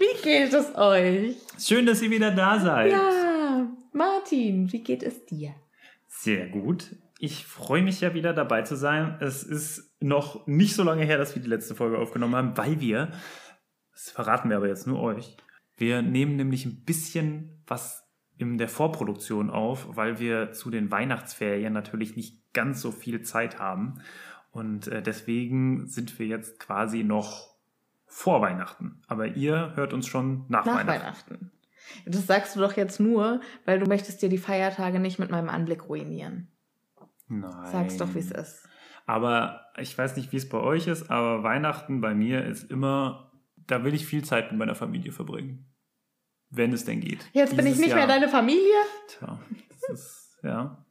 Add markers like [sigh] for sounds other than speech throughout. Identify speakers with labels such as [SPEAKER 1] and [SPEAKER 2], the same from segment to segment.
[SPEAKER 1] Wie geht es euch?
[SPEAKER 2] Schön, dass ihr wieder da seid.
[SPEAKER 1] Ja, Martin, wie geht es dir?
[SPEAKER 2] Sehr gut. Ich freue mich ja wieder dabei zu sein. Es ist noch nicht so lange her, dass wir die letzte Folge aufgenommen haben, weil wir, das verraten wir aber jetzt nur euch, wir nehmen nämlich ein bisschen was in der Vorproduktion auf, weil wir zu den Weihnachtsferien natürlich nicht ganz so viel Zeit haben. Und äh, deswegen sind wir jetzt quasi noch vor Weihnachten. Aber ihr hört uns schon nach,
[SPEAKER 1] Nach
[SPEAKER 2] Weihnachten.
[SPEAKER 1] Weihnachten. Das sagst du doch jetzt nur, weil du möchtest dir die Feiertage nicht mit meinem Anblick ruinieren.
[SPEAKER 2] Nein.
[SPEAKER 1] Sag's doch, wie es ist.
[SPEAKER 2] Aber ich weiß nicht, wie es bei euch ist, aber Weihnachten bei mir ist immer, da will ich viel Zeit mit meiner Familie verbringen. Wenn es denn geht.
[SPEAKER 1] Jetzt bin ich
[SPEAKER 2] Dieses
[SPEAKER 1] nicht mehr
[SPEAKER 2] Jahr-
[SPEAKER 1] deine Familie.
[SPEAKER 2] Tja, das ist, ja.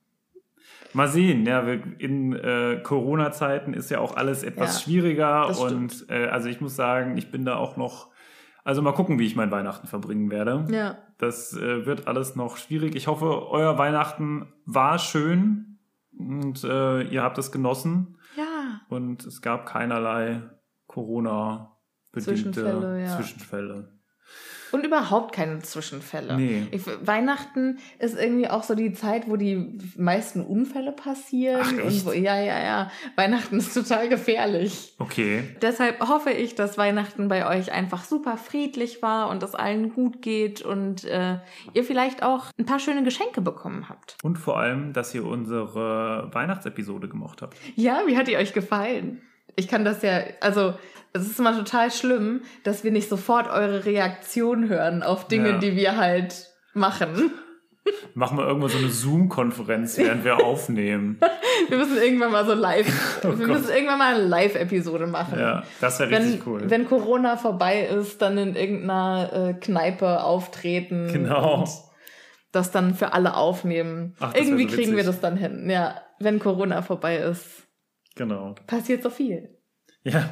[SPEAKER 2] Mal sehen, ja, in äh, Corona-Zeiten ist ja auch alles etwas
[SPEAKER 1] Ja,
[SPEAKER 2] schwieriger und äh, also ich muss sagen, ich bin da auch noch, also mal gucken, wie ich mein Weihnachten verbringen werde.
[SPEAKER 1] Ja.
[SPEAKER 2] Das äh, wird alles noch schwierig. Ich hoffe, euer Weihnachten war schön und äh, ihr habt es genossen
[SPEAKER 1] Ja.
[SPEAKER 2] und es gab keinerlei Corona-bedingte
[SPEAKER 1] Zwischenfälle, ja.
[SPEAKER 2] Zwischenfälle.
[SPEAKER 1] Und überhaupt keine Zwischenfälle.
[SPEAKER 2] Nee.
[SPEAKER 1] Ich, Weihnachten ist irgendwie auch so die Zeit, wo die meisten Unfälle passieren.
[SPEAKER 2] Ach, echt?
[SPEAKER 1] Und wo, ja, ja, ja. Weihnachten ist total gefährlich.
[SPEAKER 2] Okay.
[SPEAKER 1] Deshalb hoffe ich, dass Weihnachten bei euch einfach super friedlich war und es allen gut geht und äh, ihr vielleicht auch ein paar schöne Geschenke bekommen habt.
[SPEAKER 2] Und vor allem, dass ihr unsere Weihnachtsepisode gemocht habt.
[SPEAKER 1] Ja, wie hat die euch gefallen? Ich kann das ja, also es ist immer total schlimm, dass wir nicht sofort eure Reaktion hören auf Dinge,
[SPEAKER 2] Ja.
[SPEAKER 1] die wir halt machen.
[SPEAKER 2] Machen wir irgendwann so eine Zoom-Konferenz, während wir [laughs] aufnehmen.
[SPEAKER 1] Wir müssen irgendwann mal so live, [laughs]
[SPEAKER 2] Oh
[SPEAKER 1] wir
[SPEAKER 2] Gott.
[SPEAKER 1] müssen irgendwann mal eine Live-Episode machen.
[SPEAKER 2] Ja, das wäre
[SPEAKER 1] Wenn,
[SPEAKER 2] richtig cool.
[SPEAKER 1] wenn Corona vorbei ist, dann in irgendeiner äh, Kneipe auftreten.
[SPEAKER 2] Genau.
[SPEAKER 1] Und das dann für alle aufnehmen.
[SPEAKER 2] Ach, das
[SPEAKER 1] Irgendwie
[SPEAKER 2] so
[SPEAKER 1] kriegen wir das dann hin. Ja, wenn Corona vorbei ist,
[SPEAKER 2] genau.
[SPEAKER 1] passiert so viel. [laughs]
[SPEAKER 2] Ja,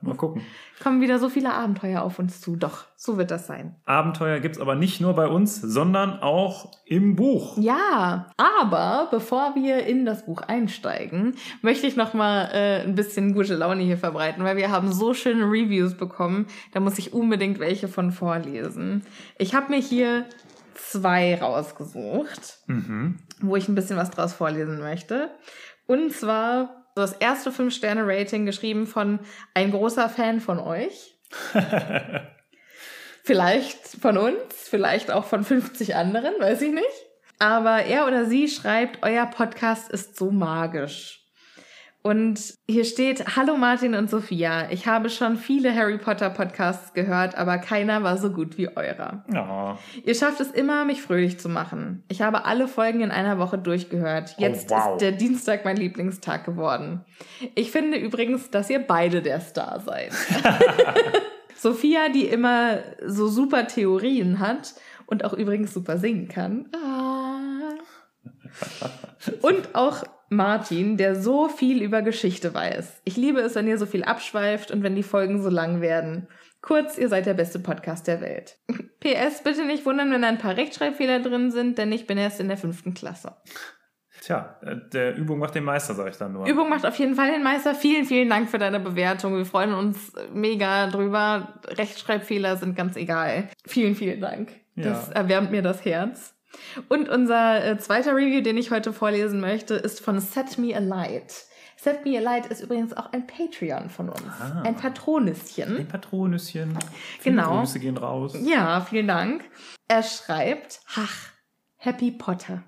[SPEAKER 2] mal gucken.
[SPEAKER 1] Kommen wieder so viele Abenteuer auf uns zu. Doch, so wird das sein.
[SPEAKER 2] Abenteuer gibt's aber nicht nur bei uns, sondern auch im Buch.
[SPEAKER 1] Ja, aber bevor wir in das Buch einsteigen, möchte ich noch mal äh, ein bisschen gute Laune hier verbreiten, weil wir haben so schöne Reviews bekommen. Da muss ich unbedingt welche von vorlesen. Ich habe mir hier zwei rausgesucht,
[SPEAKER 2] Mhm.
[SPEAKER 1] wo ich ein bisschen was draus vorlesen möchte. Und zwar das erste 5-Sterne-Rating geschrieben von ein großer Fan von euch. [laughs] Vielleicht von uns, vielleicht auch von 50 anderen, weiß ich nicht. Aber er oder sie schreibt, euer Podcast ist so magisch. Und hier steht, Hallo Martin und Sophia, ich habe schon viele Harry Potter Podcasts gehört, aber keiner war so gut wie eurer.
[SPEAKER 2] Ja.
[SPEAKER 1] Ihr schafft es immer, mich fröhlich zu machen. Ich habe alle Folgen in einer Woche durchgehört. Jetzt
[SPEAKER 2] wow.
[SPEAKER 1] ist der Dienstag mein Lieblingstag geworden. Ich finde übrigens, dass ihr beide der Star seid. [laughs] [laughs] Sophia, die immer so super Theorien hat und auch übrigens super singen kann. Ah. [laughs] Und auch Martin, der so viel über Geschichte weiß. Ich liebe es, wenn ihr so viel abschweift und wenn die Folgen so lang werden. Kurz, ihr seid der beste Podcast der Welt. [laughs] PS, bitte nicht wundern, wenn ein paar Rechtschreibfehler drin sind, denn ich bin erst in der fünften Klasse.
[SPEAKER 2] Tja, äh, der Übung macht den Meister, sag ich dann nur.
[SPEAKER 1] Übung macht auf jeden Fall den Meister. Vielen, vielen Dank für deine Bewertung. Wir freuen uns mega drüber. Rechtschreibfehler sind ganz egal. Vielen, vielen Dank. Das
[SPEAKER 2] Ja.
[SPEAKER 1] erwärmt mir das Herz. Und unser äh, zweiter Review, den ich heute vorlesen möchte, ist von Set Me Alight. Set Me Alight ist übrigens auch ein Patreon von uns.
[SPEAKER 2] Ah.
[SPEAKER 1] Ein Patronüschen.
[SPEAKER 2] Ein Patronüschen. Viele
[SPEAKER 1] Genau.
[SPEAKER 2] Grüße gehen raus.
[SPEAKER 1] Ja, vielen Dank. Er schreibt, ach, Happy Potter.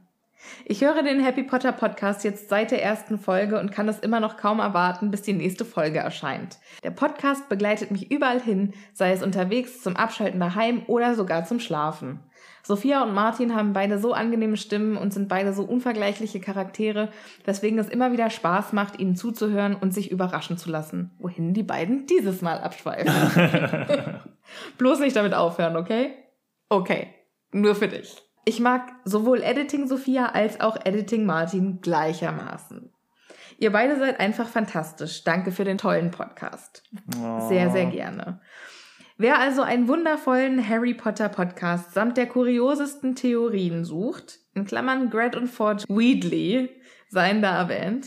[SPEAKER 1] Ich höre den Happy Potter Podcast jetzt seit der ersten Folge und kann es immer noch kaum erwarten, bis die nächste Folge erscheint. Der Podcast begleitet mich überall hin, sei es unterwegs, zum Abschalten daheim oder sogar zum Schlafen. Sophia und Martin haben beide so angenehme Stimmen und sind beide so unvergleichliche Charaktere, weswegen es immer wieder Spaß macht, ihnen zuzuhören und sich überraschen zu lassen, wohin die beiden dieses Mal abschweifen. [laughs] Bloß nicht damit aufhören, okay? Okay, nur für dich. Ich mag sowohl Editing Sophia als auch Editing Martin gleichermaßen. Ihr beide seid einfach fantastisch. Danke für den tollen Podcast. Sehr, sehr gerne. Wer also einen wundervollen Harry Potter Podcast samt der kuriosesten Theorien sucht, in Klammern Gret und Forge Weedley seien da erwähnt,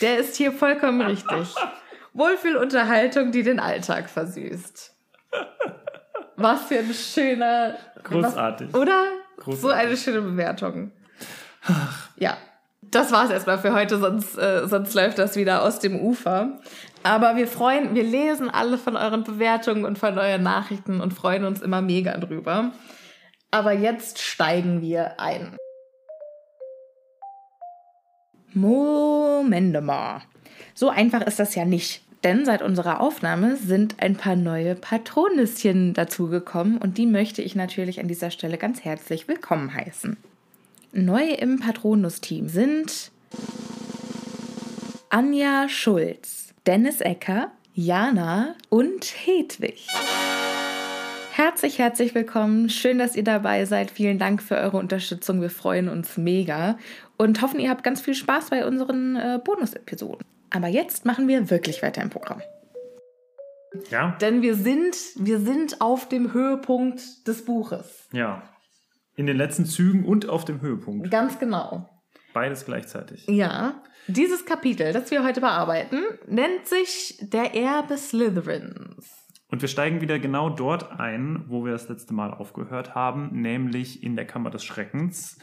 [SPEAKER 1] der ist hier vollkommen richtig. [laughs] Wohlfühlunterhaltung, die den Alltag versüßt. Was für ein schöner.
[SPEAKER 2] Großartig.
[SPEAKER 1] Was, oder?
[SPEAKER 2] Großartig.
[SPEAKER 1] So eine schöne Bewertung. Ja, das war's erstmal für heute, sonst, äh, sonst läuft das wieder aus dem Ufer. Aber wir freuen, wir lesen alle von euren Bewertungen und von euren Nachrichten und freuen uns immer mega drüber. Aber jetzt steigen wir ein. Moment mal. So einfach ist das ja nicht. Denn seit unserer Aufnahme sind ein paar neue Patronüschen dazugekommen und die möchte ich natürlich an dieser Stelle ganz herzlich willkommen heißen. Neu im Patronus-Team sind Anja Schulz, Dennis Ecker, Jana und Hedwig. Herzlich, herzlich willkommen. Schön, dass ihr dabei seid. Vielen Dank für eure Unterstützung. Wir freuen uns mega und hoffen, ihr habt ganz viel Spaß bei unseren äh, Bonus-Episoden. Aber jetzt machen wir wirklich weiter im Programm.
[SPEAKER 2] Ja?
[SPEAKER 1] Denn wir sind, wir sind auf dem Höhepunkt des Buches.
[SPEAKER 2] Ja. In den letzten Zügen und auf dem Höhepunkt.
[SPEAKER 1] Ganz genau.
[SPEAKER 2] Beides gleichzeitig.
[SPEAKER 1] Ja. Dieses Kapitel, das wir heute bearbeiten, nennt sich Der Erbe Slytherins.
[SPEAKER 2] Und wir steigen wieder genau dort ein, wo wir das letzte Mal aufgehört haben, nämlich in der Kammer des Schreckens,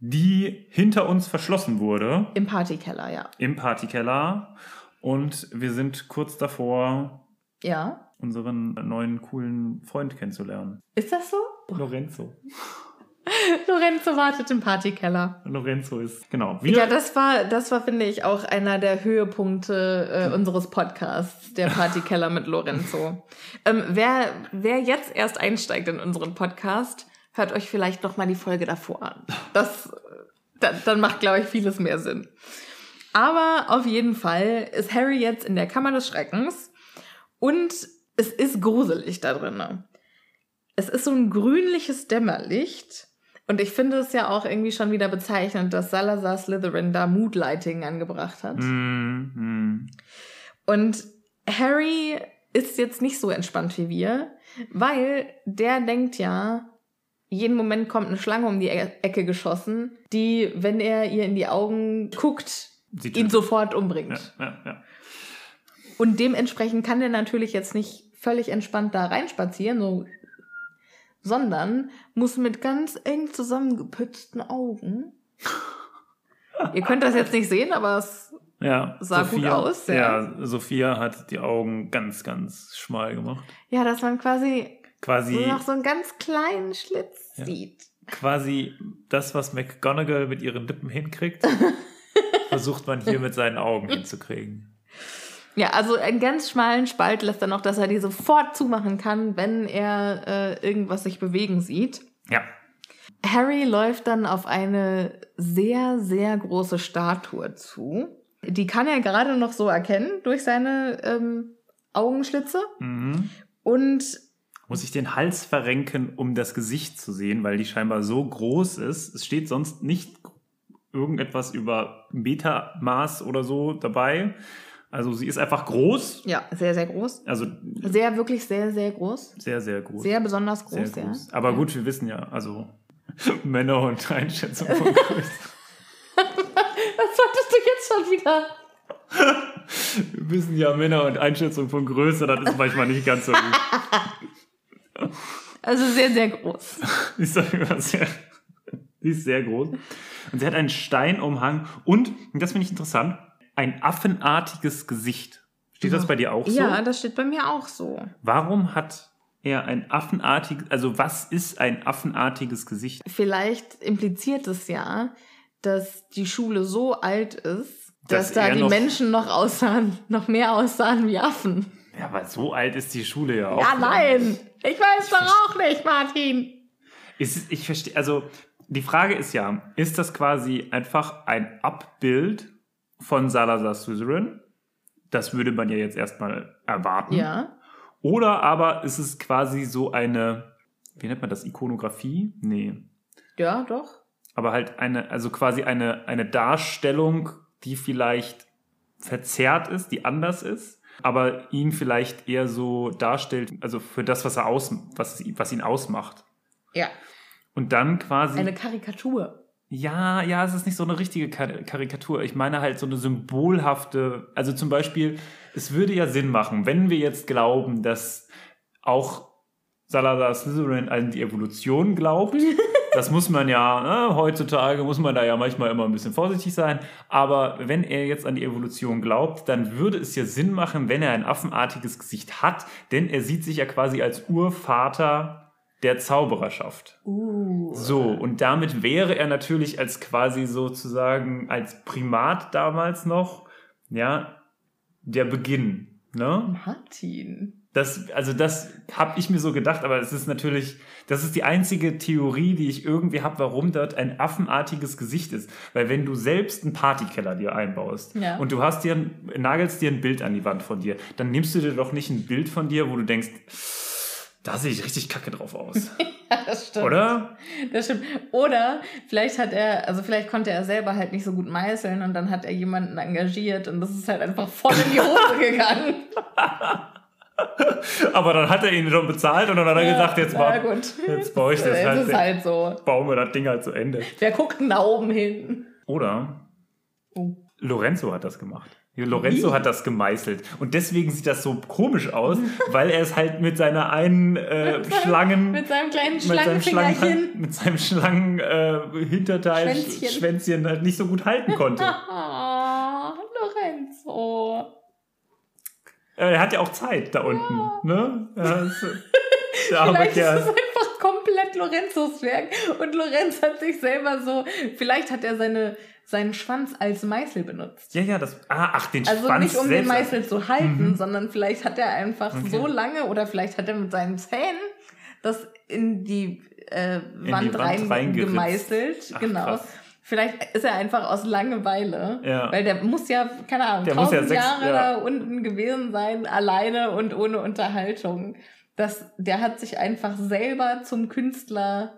[SPEAKER 2] die hinter uns verschlossen wurde
[SPEAKER 1] Im Partykeller, ja.
[SPEAKER 2] im Partykeller. Und wir sind kurz davor,
[SPEAKER 1] Ja.
[SPEAKER 2] unseren neuen coolen Freund kennenzulernen.
[SPEAKER 1] Ist das so?
[SPEAKER 2] Lorenzo. [laughs]
[SPEAKER 1] Lorenzo wartet im Partykeller.
[SPEAKER 2] Lorenzo ist, genau. Wir,
[SPEAKER 1] Ja, das war, das war, finde ich, auch einer der Höhepunkte äh, unseres Podcasts, der Partykeller mit Lorenzo. [laughs] Ähm, wer, wer jetzt erst einsteigt in unseren Podcast, hört euch vielleicht noch mal die Folge davor an. Das, dann, dann macht, glaube ich, vieles mehr Sinn. Aber auf jeden Fall ist Harry jetzt in der Kammer des Schreckens und es ist gruselig da drinnen. Es ist so ein grünliches Dämmerlicht. Und ich finde es ja auch irgendwie schon wieder bezeichnend, dass Salazar Slytherin da Moodlighting angebracht hat.
[SPEAKER 2] Mm, mm.
[SPEAKER 1] Und Harry ist jetzt nicht so entspannt wie wir, weil der denkt ja, jeden Moment kommt eine Schlange um die E- Ecke geschossen, die, wenn er ihr in die Augen guckt,
[SPEAKER 2] Sie
[SPEAKER 1] ihn sofort umbringt.
[SPEAKER 2] Ja, ja, ja.
[SPEAKER 1] Und dementsprechend kann er natürlich jetzt nicht völlig entspannt da reinspazieren, so, sondern muss mit ganz eng zusammengepützten Augen. [laughs] Ihr könnt das jetzt nicht sehen, aber es
[SPEAKER 2] Ja,
[SPEAKER 1] Sah gut aus, ja.
[SPEAKER 2] Ja. Sophia hat die Augen ganz, ganz schmal gemacht.
[SPEAKER 1] ja, dass man quasi
[SPEAKER 2] Quasi,
[SPEAKER 1] so noch so einen ganz kleinen Schlitz
[SPEAKER 2] Ja.
[SPEAKER 1] sieht.
[SPEAKER 2] quasi das, was McGonagall mit ihren Lippen hinkriegt, [laughs] versucht man hier mit seinen Augen hinzukriegen.
[SPEAKER 1] Ja, also einen ganz schmalen Spalt lässt er noch, dass er die sofort zumachen kann, wenn er äh, irgendwas sich bewegen sieht.
[SPEAKER 2] Ja.
[SPEAKER 1] Harry läuft dann auf eine sehr, sehr große Statue zu. Die kann er gerade noch so erkennen durch seine ähm, Augenschlitze.
[SPEAKER 2] Mhm.
[SPEAKER 1] Und
[SPEAKER 2] Muss ich den Hals verrenken, um das Gesicht zu sehen, weil die scheinbar so groß ist. Es steht sonst nicht irgendetwas über Metermaß oder so dabei. Also sie ist einfach groß.
[SPEAKER 1] ja, sehr, sehr groß.
[SPEAKER 2] Also
[SPEAKER 1] Sehr, wirklich sehr, sehr groß.
[SPEAKER 2] sehr, sehr groß.
[SPEAKER 1] Sehr besonders
[SPEAKER 2] Sehr
[SPEAKER 1] groß, ja.
[SPEAKER 2] groß. Aber
[SPEAKER 1] ja.
[SPEAKER 2] gut, wir wissen ja, also [laughs] Männer und Einschätzung von Größe. [laughs]
[SPEAKER 1] Was wolltest du jetzt schon wieder? [laughs]
[SPEAKER 2] wir wissen ja, Männer und Einschätzung von Größe, das ist manchmal nicht ganz so gut.
[SPEAKER 1] Also sehr, sehr groß.
[SPEAKER 2] Sie ist, sehr, sie ist sehr groß. Und sie hat einen Steinumhang und, und das finde ich interessant, ein affenartiges Gesicht. Steht das bei dir auch so?
[SPEAKER 1] Ja, das steht bei mir auch so.
[SPEAKER 2] Warum hat er ein affenartiges, also was ist ein affenartiges Gesicht?
[SPEAKER 1] Vielleicht impliziert es ja, dass die Schule so alt ist, dass,
[SPEAKER 2] Dass
[SPEAKER 1] da die
[SPEAKER 2] noch-
[SPEAKER 1] Menschen noch aussahen, noch mehr aussahen wie Affen.
[SPEAKER 2] Ja, aber so alt ist die Schule ja auch.
[SPEAKER 1] Ja, nein! Ich weiß doch auch nicht, Martin!
[SPEAKER 2] Ist, ich verstehe, also die Frage ist ja, ist das quasi einfach ein Abbild von Salazar Slytherin? Das würde man ja jetzt erstmal erwarten.
[SPEAKER 1] Ja.
[SPEAKER 2] Oder aber ist es quasi so eine, wie nennt man das, Ikonografie? Nee.
[SPEAKER 1] Ja, doch.
[SPEAKER 2] Aber halt eine, also quasi eine, eine Darstellung, die vielleicht verzerrt ist, die anders ist, aber ihn vielleicht eher so darstellt, also für das, was er aus, was, was ihn ausmacht.
[SPEAKER 1] Ja.
[SPEAKER 2] Und dann quasi.
[SPEAKER 1] Eine Karikatur.
[SPEAKER 2] Ja, ja, es ist nicht so eine richtige Kar Karikatur. Ich meine halt so eine symbolhafte, also zum Beispiel, es würde ja Sinn machen, wenn wir jetzt glauben, dass auch Salazar Slytherin an die Evolution glaubt. [laughs] Das muss man ja, ne, heutzutage muss man da ja manchmal immer ein bisschen vorsichtig sein. Aber wenn er jetzt an die Evolution glaubt, dann würde es ja Sinn machen, wenn er ein affenartiges Gesicht hat, denn er sieht sich ja quasi als Urvater der Zaubererschaft.
[SPEAKER 1] Uh.
[SPEAKER 2] So, und damit wäre er natürlich als quasi sozusagen als Primat damals noch, ja, der Beginn. Ne?
[SPEAKER 1] Martin.
[SPEAKER 2] Das, also das habe ich mir so gedacht, aber es ist natürlich, das ist die einzige Theorie, die ich irgendwie habe, warum dort ein affenartiges Gesicht ist. Weil wenn du selbst einen Partykeller dir einbaust
[SPEAKER 1] Ja.
[SPEAKER 2] und du hast dir, ein- nagelst dir ein Bild an die Wand von dir, dann nimmst du dir doch nicht ein Bild von dir, wo du denkst, da sehe ich richtig kacke drauf aus. [laughs]
[SPEAKER 1] Ja, das stimmt.
[SPEAKER 2] Oder?
[SPEAKER 1] Das stimmt. Oder vielleicht hat er, also vielleicht konnte er selber halt nicht so gut meißeln und dann hat er jemanden engagiert und das ist halt einfach voll in die Hose [laughs] gegangen. [laughs]
[SPEAKER 2] Aber dann hat er ihn schon bezahlt und dann hat er gesagt, jetzt,
[SPEAKER 1] ja,
[SPEAKER 2] mal,
[SPEAKER 1] gut.
[SPEAKER 2] jetzt baue ich das
[SPEAKER 1] Es
[SPEAKER 2] halt,
[SPEAKER 1] ist halt so.
[SPEAKER 2] bauen wir das Ding halt zu Ende.
[SPEAKER 1] Wer guckt denn da oben hin?
[SPEAKER 2] Oder
[SPEAKER 1] Oh.
[SPEAKER 2] Lorenzo hat das gemacht. Lorenzo hat das gemeißelt. Und deswegen sieht das so komisch aus, [laughs] weil er es halt mit seiner einen äh, Schlangen.
[SPEAKER 1] Mit seinem kleinen
[SPEAKER 2] mit
[SPEAKER 1] Schlangenfingerchen.
[SPEAKER 2] mit seinem Schlangen äh,
[SPEAKER 1] Schwänzchen.
[SPEAKER 2] Schwänzchen halt nicht so gut halten konnte. [laughs]
[SPEAKER 1] Lorenzo.
[SPEAKER 2] Äh, er hat ja auch Zeit da unten, ne? Ja, ist, [laughs] der arme
[SPEAKER 1] Vielleicht ist es einfach komplett Lorenzos Werk und Lorenz hat sich selber so, vielleicht hat er seine, seinen Schwanz als Meißel benutzt.
[SPEAKER 2] Ja, ja, das. Ah, ach, den
[SPEAKER 1] Also
[SPEAKER 2] Schwanz
[SPEAKER 1] nicht um den
[SPEAKER 2] selbst.
[SPEAKER 1] Meißel zu halten,
[SPEAKER 2] Mhm.
[SPEAKER 1] sondern vielleicht hat er einfach
[SPEAKER 2] Okay.
[SPEAKER 1] so lange oder vielleicht hat er mit seinen Zähnen das in die, äh,
[SPEAKER 2] die
[SPEAKER 1] Wand,
[SPEAKER 2] Wand
[SPEAKER 1] rein genau.
[SPEAKER 2] krass.
[SPEAKER 1] Vielleicht ist er einfach aus Langeweile,
[SPEAKER 2] Ja.
[SPEAKER 1] weil der muss ja, keine Ahnung,
[SPEAKER 2] Der muss ja
[SPEAKER 1] tausend
[SPEAKER 2] sechs-
[SPEAKER 1] Jahre
[SPEAKER 2] ja.
[SPEAKER 1] da unten gewesen sein, alleine und ohne Unterhaltung. Das, der hat sich einfach selber zum Künstler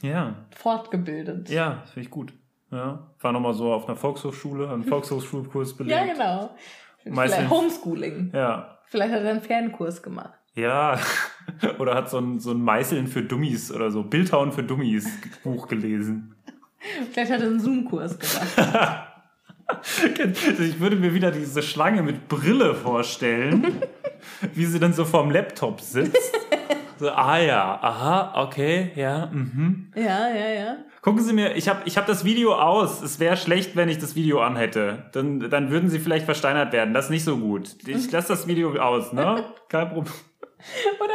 [SPEAKER 2] Ja,
[SPEAKER 1] fortgebildet.
[SPEAKER 2] ja, finde ich gut. Ja, war nochmal so auf einer Volkshochschule, einen [laughs] Volkshochschulkurs belegt.
[SPEAKER 1] Ja, genau.
[SPEAKER 2] Meistens-
[SPEAKER 1] Vielleicht Homeschooling.
[SPEAKER 2] Ja,
[SPEAKER 1] Vielleicht hat er einen Fernkurs gemacht.
[SPEAKER 2] Ja, [laughs] oder hat so ein, so ein Meißeln für Dummies oder so, Bildhauen für Dummies Buch gelesen.
[SPEAKER 1] Vielleicht hat er einen Zoom-Kurs gemacht. [laughs]
[SPEAKER 2] Ich würde mir wieder diese Schlange mit Brille vorstellen, [laughs] wie sie dann so vorm Laptop sitzt. So, ah ja, aha, okay, ja, mhm.
[SPEAKER 1] ja, ja, ja.
[SPEAKER 2] Gucken Sie mir, ich habe ich hab das Video aus. Es wäre schlecht, wenn ich das Video anhätte. Dann, dann würden Sie vielleicht versteinert werden. Das ist nicht so gut. Ich lasse das Video aus, ne? [laughs] Kein Problem.
[SPEAKER 1] Oder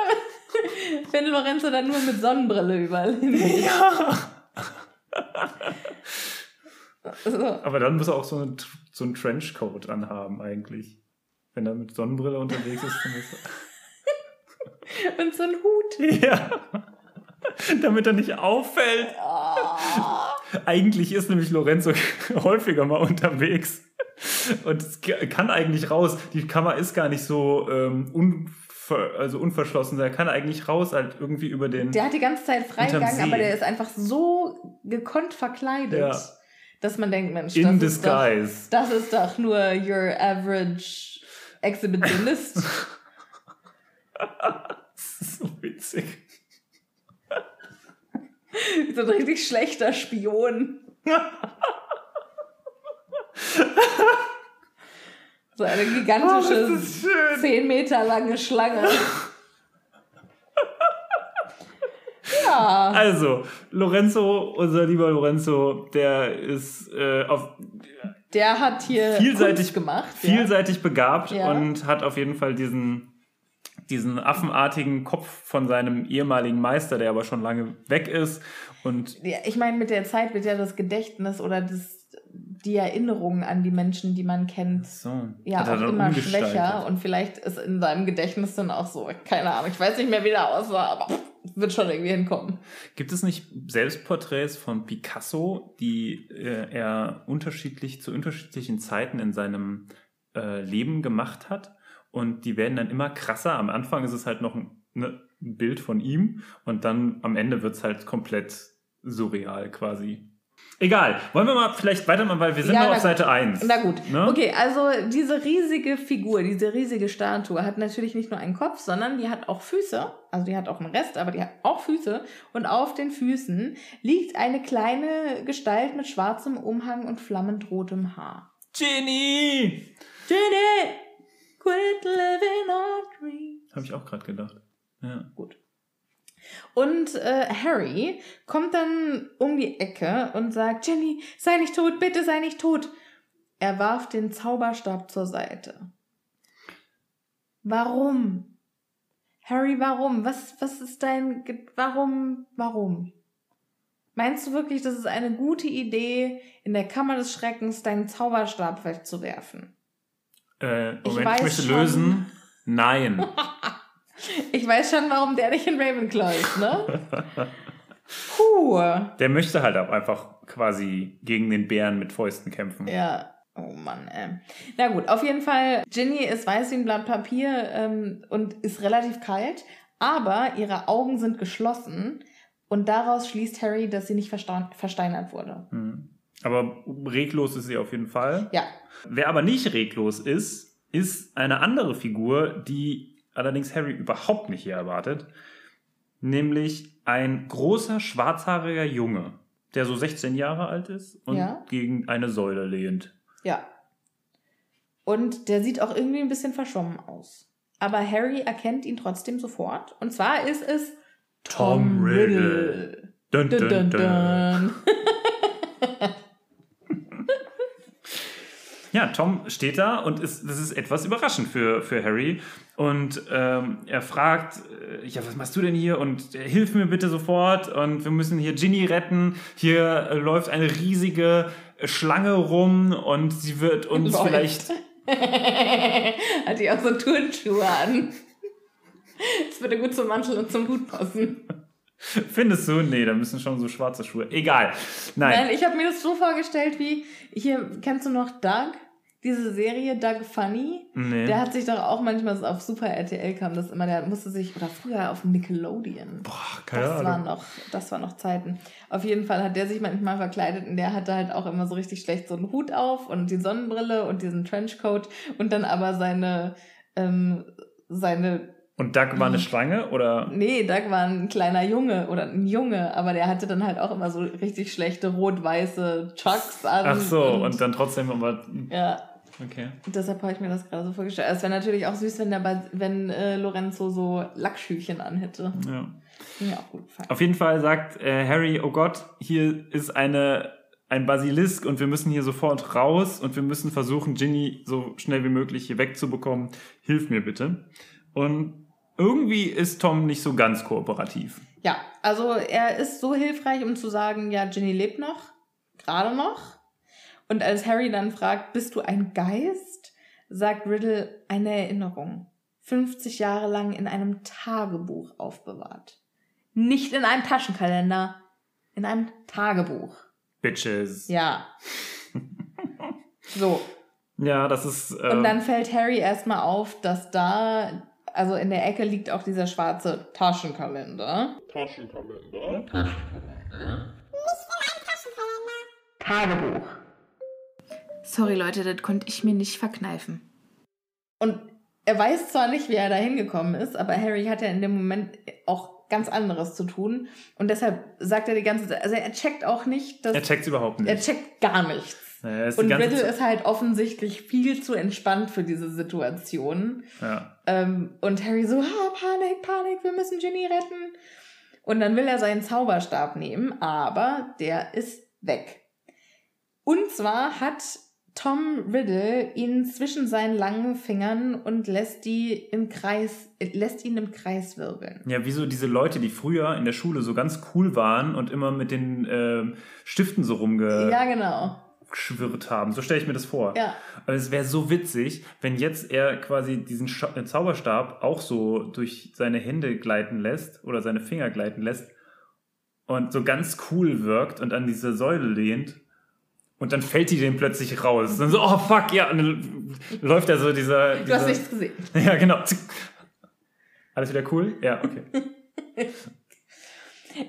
[SPEAKER 1] wenn Lorenzo dann nur mit Sonnenbrille überall hin. So.
[SPEAKER 2] Aber dann muss er auch so einen, so einen Trenchcoat anhaben, eigentlich. Wenn er mit Sonnenbrille unterwegs ist, dann ist [laughs]
[SPEAKER 1] Und so ein Hut.
[SPEAKER 2] er. Ja. [laughs] Damit er nicht auffällt.
[SPEAKER 1] Oh.
[SPEAKER 2] Eigentlich ist nämlich Lorenzo [laughs] häufiger mal unterwegs. Und es kann eigentlich raus. Die Kammer ist gar nicht so ähm, unver also unverschlossen. Er kann eigentlich raus, halt irgendwie über den.
[SPEAKER 1] Der hat die ganze Zeit Freigang, aber der ist einfach so gekonnt verkleidet,
[SPEAKER 2] Ja.
[SPEAKER 1] dass man denkt, Mensch,
[SPEAKER 2] in
[SPEAKER 1] das ist, doch,
[SPEAKER 2] disguise.
[SPEAKER 1] das ist doch nur your average Exhibitionist. [laughs]
[SPEAKER 2] Das ist so witzig. [laughs]
[SPEAKER 1] so ein richtig schlechter Spion. [laughs] so eine
[SPEAKER 2] Oh,
[SPEAKER 1] gigantische,
[SPEAKER 2] schön.
[SPEAKER 1] 10 Meter lange Schlange. ja.
[SPEAKER 2] Also, Lorenzo, unser lieber Lorenzo, der ist äh, auf.
[SPEAKER 1] der hat hier
[SPEAKER 2] vielseitig
[SPEAKER 1] Kunst gemacht.
[SPEAKER 2] Vielseitig begabt
[SPEAKER 1] Ja.
[SPEAKER 2] und hat auf jeden Fall diesen, diesen affenartigen Kopf von seinem ehemaligen Meister, der aber schon lange weg ist. Und
[SPEAKER 1] Ja. Ja, ich meine, mit der Zeit wird ja das Gedächtnis oder das, die Erinnerungen an die Menschen, die man kennt,
[SPEAKER 2] so,
[SPEAKER 1] ja auch immer schwächer. Und vielleicht ist in seinem Gedächtnis dann auch so, keine Ahnung, ich weiß nicht mehr, wie der aussah, aber wird schon irgendwie hinkommen.
[SPEAKER 2] Gibt es nicht Selbstporträts von Picasso, die äh, er unterschiedlich zu unterschiedlichen Zeiten in seinem äh, Leben gemacht hat? Und die werden dann immer krasser. Am Anfang ist es halt noch ein, ne, ein Bild von ihm und dann am Ende wird es halt komplett surreal quasi. Egal, wollen wir mal vielleicht weitermachen, weil wir sind
[SPEAKER 1] Ja,
[SPEAKER 2] noch auf
[SPEAKER 1] gut.
[SPEAKER 2] Seite 1.
[SPEAKER 1] Na gut.
[SPEAKER 2] Ne?
[SPEAKER 1] Okay, also diese riesige Figur, diese riesige Statue hat natürlich nicht nur einen Kopf, sondern die hat auch Füße. Also die hat auch einen Rest, aber die hat auch Füße. Und auf den Füßen liegt eine kleine Gestalt mit schwarzem Umhang und flammend rotem Haar.
[SPEAKER 2] Ginny!
[SPEAKER 1] Jenny, quit living our dream.
[SPEAKER 2] Habe ich auch gerade gedacht. Ja.
[SPEAKER 1] Gut. Und äh, Harry kommt dann um die Ecke und sagt, Jenny, sei nicht tot, bitte sei nicht tot. Er warf den Zauberstab zur Seite. Warum? Harry, warum? Was, was ist dein... Ge warum? Warum? Meinst du wirklich, das ist eine gute Idee, in der Kammer des Schreckens deinen Zauberstab wegzuwerfen?
[SPEAKER 2] Äh,
[SPEAKER 1] Ich
[SPEAKER 2] Moment, ich,
[SPEAKER 1] weiß
[SPEAKER 2] möchte
[SPEAKER 1] schon.
[SPEAKER 2] lösen. Nein. [laughs]
[SPEAKER 1] Ich weiß schon, warum der nicht in Ravenclaw ist, ne? Puh.
[SPEAKER 2] Der möchte halt auch einfach quasi gegen den Bären mit Fäusten kämpfen.
[SPEAKER 1] Ja. Oh Mann, ey. Na gut, auf jeden Fall, Ginny ist weiß wie ein Blatt Papier ähm, und ist relativ kalt, aber ihre Augen sind geschlossen und daraus schließt Harry, dass sie nicht verstein versteinert wurde.
[SPEAKER 2] Mhm. Aber reglos ist sie auf jeden Fall.
[SPEAKER 1] Ja,
[SPEAKER 2] Wer aber nicht reglos ist, ist eine andere Figur, die allerdings Harry überhaupt nicht hier erwartet. Nämlich ein großer, schwarzhaariger Junge, der so 16 Jahre alt ist und
[SPEAKER 1] Ja.
[SPEAKER 2] gegen eine Säule lehnt.
[SPEAKER 1] ja. Und der sieht auch irgendwie ein bisschen verschwommen aus. Aber Harry erkennt ihn trotzdem sofort. Und zwar ist es Tom,
[SPEAKER 2] Tom
[SPEAKER 1] Riddle.
[SPEAKER 2] Dun,
[SPEAKER 1] Dun, dun, dun. [laughs]
[SPEAKER 2] Ja, Tom steht da und ist, das ist etwas überraschend für, für Harry. Und ähm, er fragt, äh, ja, was machst du denn hier? Und äh, hilf mir bitte sofort. Und wir müssen hier Ginny retten. Hier äh, läuft eine riesige äh, Schlange rum und sie wird uns
[SPEAKER 1] Läuft.
[SPEAKER 2] vielleicht. [laughs]
[SPEAKER 1] Hat die auch so Turnschuhe an. Das würde gut zum Mantel und zum Hut passen. [laughs]
[SPEAKER 2] Findest du? Nee, da müssen schon so schwarze Schuhe. Egal. Nein.
[SPEAKER 1] Nein, ich habe mir das so vorgestellt wie, hier, kennst du noch Doug? Diese Serie Doug Funny?
[SPEAKER 2] Nee.
[SPEAKER 1] Der hat sich doch auch manchmal auf Super RTL kam das immer, der musste sich, oder früher auf Nickelodeon.
[SPEAKER 2] Boah, keine
[SPEAKER 1] Das
[SPEAKER 2] Ahnung.
[SPEAKER 1] waren noch, das waren noch Zeiten. Auf jeden Fall hat der sich manchmal verkleidet und der hatte halt auch immer so richtig schlecht so einen Hut auf und die Sonnenbrille und diesen Trenchcoat und dann aber seine, ähm, seine
[SPEAKER 2] Und Doug war eine Schlange oder?
[SPEAKER 1] Nee, Doug war ein kleiner Junge oder ein Junge, aber der hatte dann halt auch immer so richtig schlechte rot-weiße Chucks an.
[SPEAKER 2] Ach so, und dann trotzdem aber.
[SPEAKER 1] ja,
[SPEAKER 2] Okay.
[SPEAKER 1] und deshalb habe ich mir das gerade so vorgestellt. Es wäre natürlich auch süß, wenn der bei, wenn äh, Lorenzo so Lackschüchen anhätte.
[SPEAKER 2] Ja.
[SPEAKER 1] Ja, auch gut gefallen.
[SPEAKER 2] Auf jeden Fall sagt äh, Harry, oh Gott, hier ist eine, ein Basilisk und wir müssen hier sofort raus und wir müssen versuchen, Ginny so schnell wie möglich hier wegzubekommen. Hilf mir bitte. Und irgendwie ist Tom nicht so ganz kooperativ.
[SPEAKER 1] Ja, also er ist so hilfreich, um zu sagen, ja, Ginny lebt noch, gerade noch. Und als Harry dann fragt, bist du ein Geist, sagt Riddle eine Erinnerung. 50 Jahre lang in einem Tagebuch aufbewahrt. Nicht in einem Taschenkalender, in einem Tagebuch.
[SPEAKER 2] Bitches.
[SPEAKER 1] Ja. [laughs] So.
[SPEAKER 2] Ja, das ist. Äh,
[SPEAKER 1] Und dann fällt Harry erstmal auf, dass da, also in der Ecke liegt auch dieser schwarze Taschenkalender. Tagebuch. Sorry Leute, das konnte ich mir nicht verkneifen. Und er weiß zwar nicht, wie er da hingekommen ist, aber Harry hat ja in dem Moment auch ganz anderes zu tun. Und deshalb sagt er die ganze Zeit, also er checkt auch nicht, dass
[SPEAKER 2] er checkt's überhaupt nicht.
[SPEAKER 1] er checkt gar nichts.
[SPEAKER 2] Ja, ist die
[SPEAKER 1] Und Riddle ist halt offensichtlich viel zu entspannt für diese Situation.
[SPEAKER 2] ja.
[SPEAKER 1] Ähm, und Harry so, ah, Panik, Panik, wir müssen Ginny retten. Und dann will er seinen Zauberstab nehmen, aber der ist weg. Und zwar hat Tom Riddle ihn zwischen seinen langen Fingern und lässt die im Kreis, lässt ihn im Kreis wirbeln.
[SPEAKER 2] Ja, wie so diese Leute, die früher in der Schule so ganz cool waren und immer mit den äh, Stiften so rumge
[SPEAKER 1] Ja, genau.
[SPEAKER 2] Geschwirrt haben. So stelle ich mir das vor.
[SPEAKER 1] Ja.
[SPEAKER 2] Aber es wäre so witzig, wenn jetzt er quasi diesen Scha äh, Zauberstab auch so durch seine Hände gleiten lässt oder seine Finger gleiten lässt und so ganz cool wirkt und an diese Säule lehnt. Und dann fällt die den plötzlich raus. Dann so, oh fuck, ja. Und dann läuft er so dieser.
[SPEAKER 1] Du hast
[SPEAKER 2] dieser
[SPEAKER 1] nichts gesehen. [laughs]
[SPEAKER 2] ja, genau. Alles wieder cool? Ja, okay. [laughs]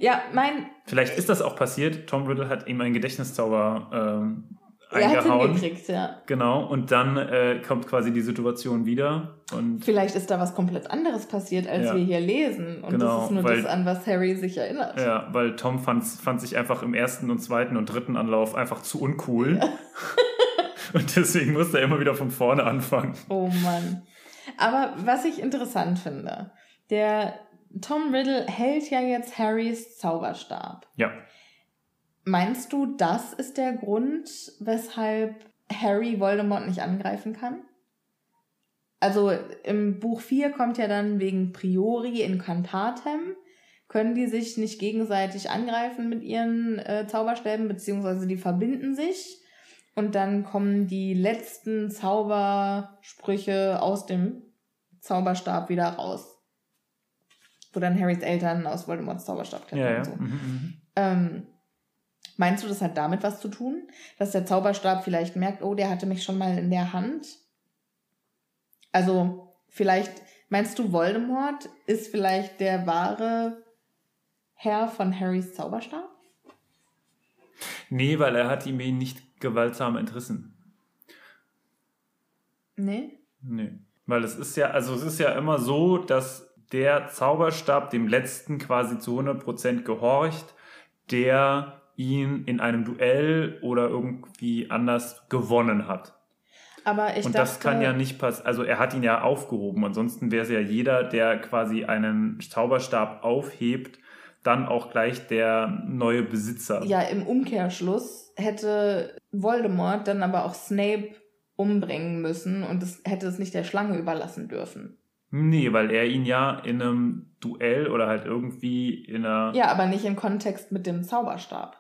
[SPEAKER 1] Ja, mein,
[SPEAKER 2] Vielleicht ist das auch passiert. Tom Riddle hat ihm einen Gedächtniszauber ähm,
[SPEAKER 1] er hat
[SPEAKER 2] eingehauen.
[SPEAKER 1] hingekriegt, ja.
[SPEAKER 2] Genau, und dann äh, kommt quasi die Situation wieder. Und
[SPEAKER 1] Vielleicht ist da was komplett anderes passiert, als
[SPEAKER 2] Ja.
[SPEAKER 1] wir hier lesen. Und
[SPEAKER 2] Genau,
[SPEAKER 1] das ist nur
[SPEAKER 2] weil-
[SPEAKER 1] das, an was Harry sich erinnert.
[SPEAKER 2] ja, weil Tom fand, fand sich einfach im ersten und zweiten und dritten Anlauf einfach zu uncool. [laughs] und deswegen musste er immer wieder von vorne anfangen.
[SPEAKER 1] Oh Mann. Aber was ich interessant finde, der Tom Riddle hält ja jetzt Harrys Zauberstab.
[SPEAKER 2] Ja.
[SPEAKER 1] Meinst du, das ist der Grund, weshalb Harry Voldemort nicht angreifen kann? Also im Buch 4 kommt ja dann wegen Priori Incantatem. Können die sich nicht gegenseitig angreifen mit ihren äh, Zauberstäben, beziehungsweise die verbinden sich. Und dann kommen die letzten Zaubersprüche aus dem Zauberstab wieder raus. Wo dann Harrys Eltern aus Voldemorts Zauberstab klettern
[SPEAKER 2] Ja,
[SPEAKER 1] und so.
[SPEAKER 2] Mhm, mhm.
[SPEAKER 1] Ähm, meinst du, das hat damit was zu tun? Dass der Zauberstab vielleicht merkt, oh, der hatte mich schon mal in der Hand? Also, vielleicht, meinst du, Voldemort ist vielleicht der wahre Herr von Harrys Zauberstab?
[SPEAKER 2] Nee, weil er hat ihm ihn nicht gewaltsam entrissen.
[SPEAKER 1] Nee?
[SPEAKER 2] Nee. Weil es ist ja, also es ist ja immer so, dass der Zauberstab dem letzten quasi zu 100% gehorcht, der ihn in einem Duell oder irgendwie anders gewonnen hat.
[SPEAKER 1] Aber ich
[SPEAKER 2] und
[SPEAKER 1] dachte,
[SPEAKER 2] das kann ja nicht passieren. Also er hat ihn ja aufgehoben. Ansonsten wäre es ja jeder, der quasi einen Zauberstab aufhebt, dann auch gleich der neue Besitzer.
[SPEAKER 1] Ja, im Umkehrschluss hätte Voldemort dann aber auch Snape umbringen müssen und es hätte es nicht der Schlange überlassen dürfen.
[SPEAKER 2] Nee, weil er ihn ja in einem Duell oder halt irgendwie in einer.
[SPEAKER 1] Ja, aber nicht im Kontext mit dem Zauberstab.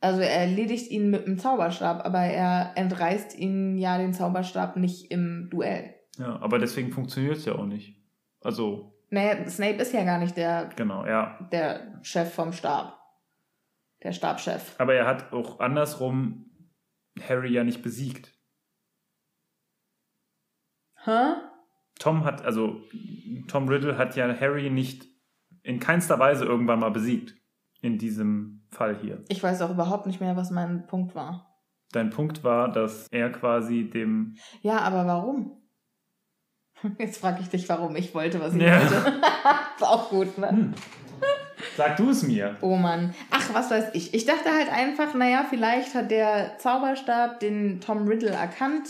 [SPEAKER 1] Also er erledigt ihn mit dem Zauberstab, aber er entreißt ihn ja den Zauberstab nicht im Duell.
[SPEAKER 2] Ja, aber deswegen funktioniert es ja auch nicht. Also,
[SPEAKER 1] Naja, Snape ist ja gar nicht der,
[SPEAKER 2] genau, ja.
[SPEAKER 1] der Chef vom Stab. Der Stabschef.
[SPEAKER 2] Aber er hat auch andersrum Harry ja nicht besiegt.
[SPEAKER 1] Hä?
[SPEAKER 2] Tom hat, also Tom Riddle hat ja Harry nicht in keinster Weise irgendwann mal besiegt. In diesem Fall hier.
[SPEAKER 1] Ich weiß auch überhaupt nicht mehr, was mein Punkt war.
[SPEAKER 2] Dein Punkt war, dass er quasi dem.
[SPEAKER 1] Ja, aber warum? [laughs] Jetzt frage ich dich, warum ich wollte, was ich
[SPEAKER 2] Ja.
[SPEAKER 1] wollte. [laughs] ist auch gut, ne?
[SPEAKER 2] Hm. Sag du es mir.
[SPEAKER 1] Oh Mann. Ach, was weiß ich. Ich dachte halt einfach, naja, vielleicht hat der Zauberstab den Tom Riddle erkannt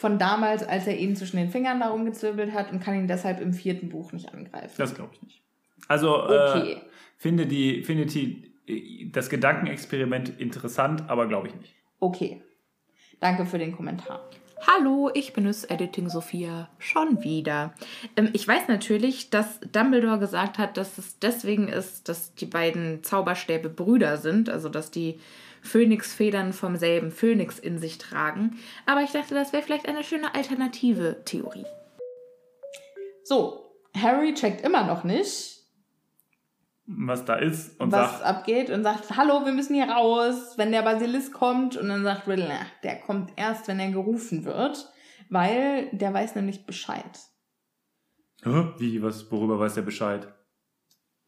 [SPEAKER 1] von damals, als er ihn zwischen den Fingern da rumgezwirbelt hat und kann ihn deshalb im vierten Buch nicht angreifen.
[SPEAKER 2] Das glaube ich nicht. Also,
[SPEAKER 1] Okay.
[SPEAKER 2] äh, finde, die, finde die, das Gedankenexperiment interessant, aber glaube ich nicht.
[SPEAKER 1] Okay. Danke für den Kommentar.
[SPEAKER 3] Hallo, ich bin es, Editing Sophia, schon wieder. Ähm, ich weiß natürlich, dass Dumbledore gesagt hat, dass es deswegen ist, dass die beiden Zauberstäbe Brüder sind, also dass die Phönixfedern vom selben Phönix in sich tragen. Aber ich dachte, das wäre vielleicht eine schöne alternative Theorie.
[SPEAKER 1] So, Harry checkt immer noch nicht,
[SPEAKER 2] Was da ist und
[SPEAKER 1] was
[SPEAKER 2] sagt,
[SPEAKER 1] abgeht und sagt, hallo, wir müssen hier raus, wenn der Basilisk kommt. Und dann sagt Riddle, na, der kommt erst, wenn er gerufen wird, weil der weiß nämlich Bescheid.
[SPEAKER 2] Hä? wie, was, worüber weiß er Bescheid?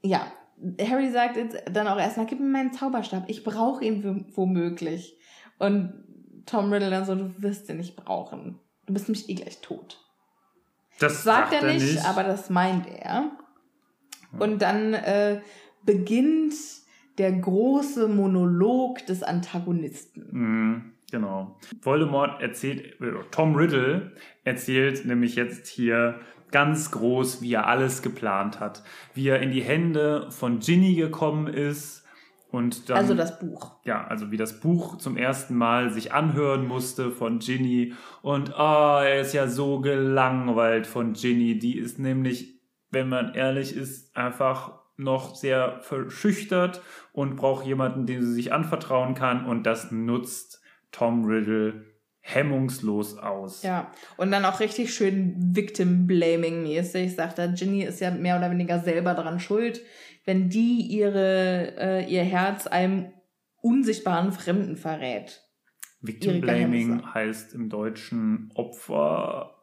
[SPEAKER 1] Ja, Harry sagt dann auch erstmal, gib mir meinen Zauberstab, ich brauche ihn womöglich. Und Tom Riddle dann so, du wirst ihn nicht brauchen. Du bist nämlich eh gleich tot.
[SPEAKER 2] Das
[SPEAKER 1] Sagt er nicht, aber das meint er. Und dann äh, beginnt der große Monolog des Antagonisten.
[SPEAKER 2] Mhm, genau. Voldemort erzählt, äh, Tom Riddle erzählt nämlich jetzt hier ganz groß, wie er alles geplant hat. Wie er in die Hände von Ginny gekommen ist Und dann,
[SPEAKER 1] also das Buch.
[SPEAKER 2] Ja, also wie das Buch zum ersten Mal sich anhören musste von Ginny. Und oh, er ist ja so gelangweilt von Ginny. Die ist nämlich, wenn man ehrlich ist, einfach noch sehr verschüchtert und braucht jemanden, dem sie sich anvertrauen kann. Und das nutzt Tom Riddle hemmungslos aus.
[SPEAKER 1] Ja, und dann auch richtig schön Victim-Blaming-mäßig, sagt er, Ginny ist ja mehr oder weniger selber daran schuld, wenn die ihre, äh, ihr Herz einem unsichtbaren Fremden verrät.
[SPEAKER 2] Victim Blaming heißt im Deutschen Opfer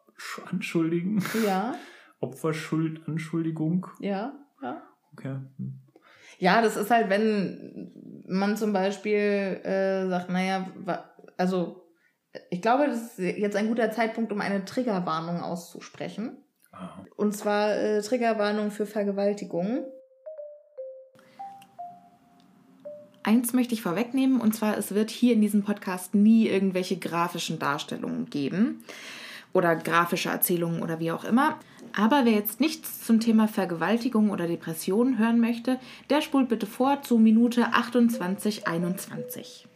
[SPEAKER 2] anschuldigen.
[SPEAKER 1] Ja. [laughs]
[SPEAKER 2] Opferschuld, Anschuldigung.
[SPEAKER 1] Ja, ja.
[SPEAKER 2] Okay. Hm.
[SPEAKER 1] Ja, das ist halt, wenn man zum Beispiel äh, sagt, naja, also ich glaube, das ist jetzt ein guter Zeitpunkt, um eine Triggerwarnung auszusprechen. Aha. Und zwar äh, Triggerwarnung für Vergewaltigung. Eins möchte ich vorwegnehmen, und zwar, es wird hier in diesem Podcast nie irgendwelche grafischen Darstellungen geben oder grafische Erzählungen oder wie auch immer. Aber wer jetzt nichts zum Thema Vergewaltigung oder Depression hören möchte, der spult bitte vor zu Minute 2821.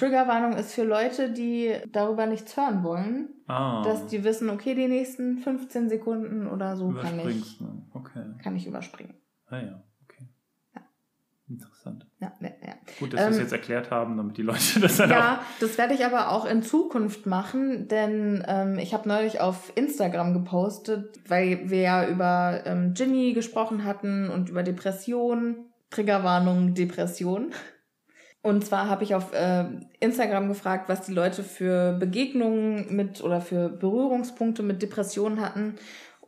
[SPEAKER 1] Triggerwarnung ist für Leute, die darüber nichts hören wollen, ah. dass die wissen, okay, die nächsten 15 Sekunden oder so kann ich, okay. kann ich überspringen.
[SPEAKER 2] Ah ja. Interessant.
[SPEAKER 1] Ja, ja, ja.
[SPEAKER 2] Gut, dass ähm, wir es jetzt erklärt haben, damit die Leute [laughs] das dann
[SPEAKER 1] Ja, das werde ich aber auch in Zukunft machen, denn ähm, ich habe neulich auf Instagram gepostet, weil wir ja über ähm, Ginny gesprochen hatten und über Depression, Triggerwarnung, Depression. [laughs] Und zwar habe ich auf äh, Instagram gefragt, was die Leute für Begegnungen mit oder für Berührungspunkte mit Depressionen hatten.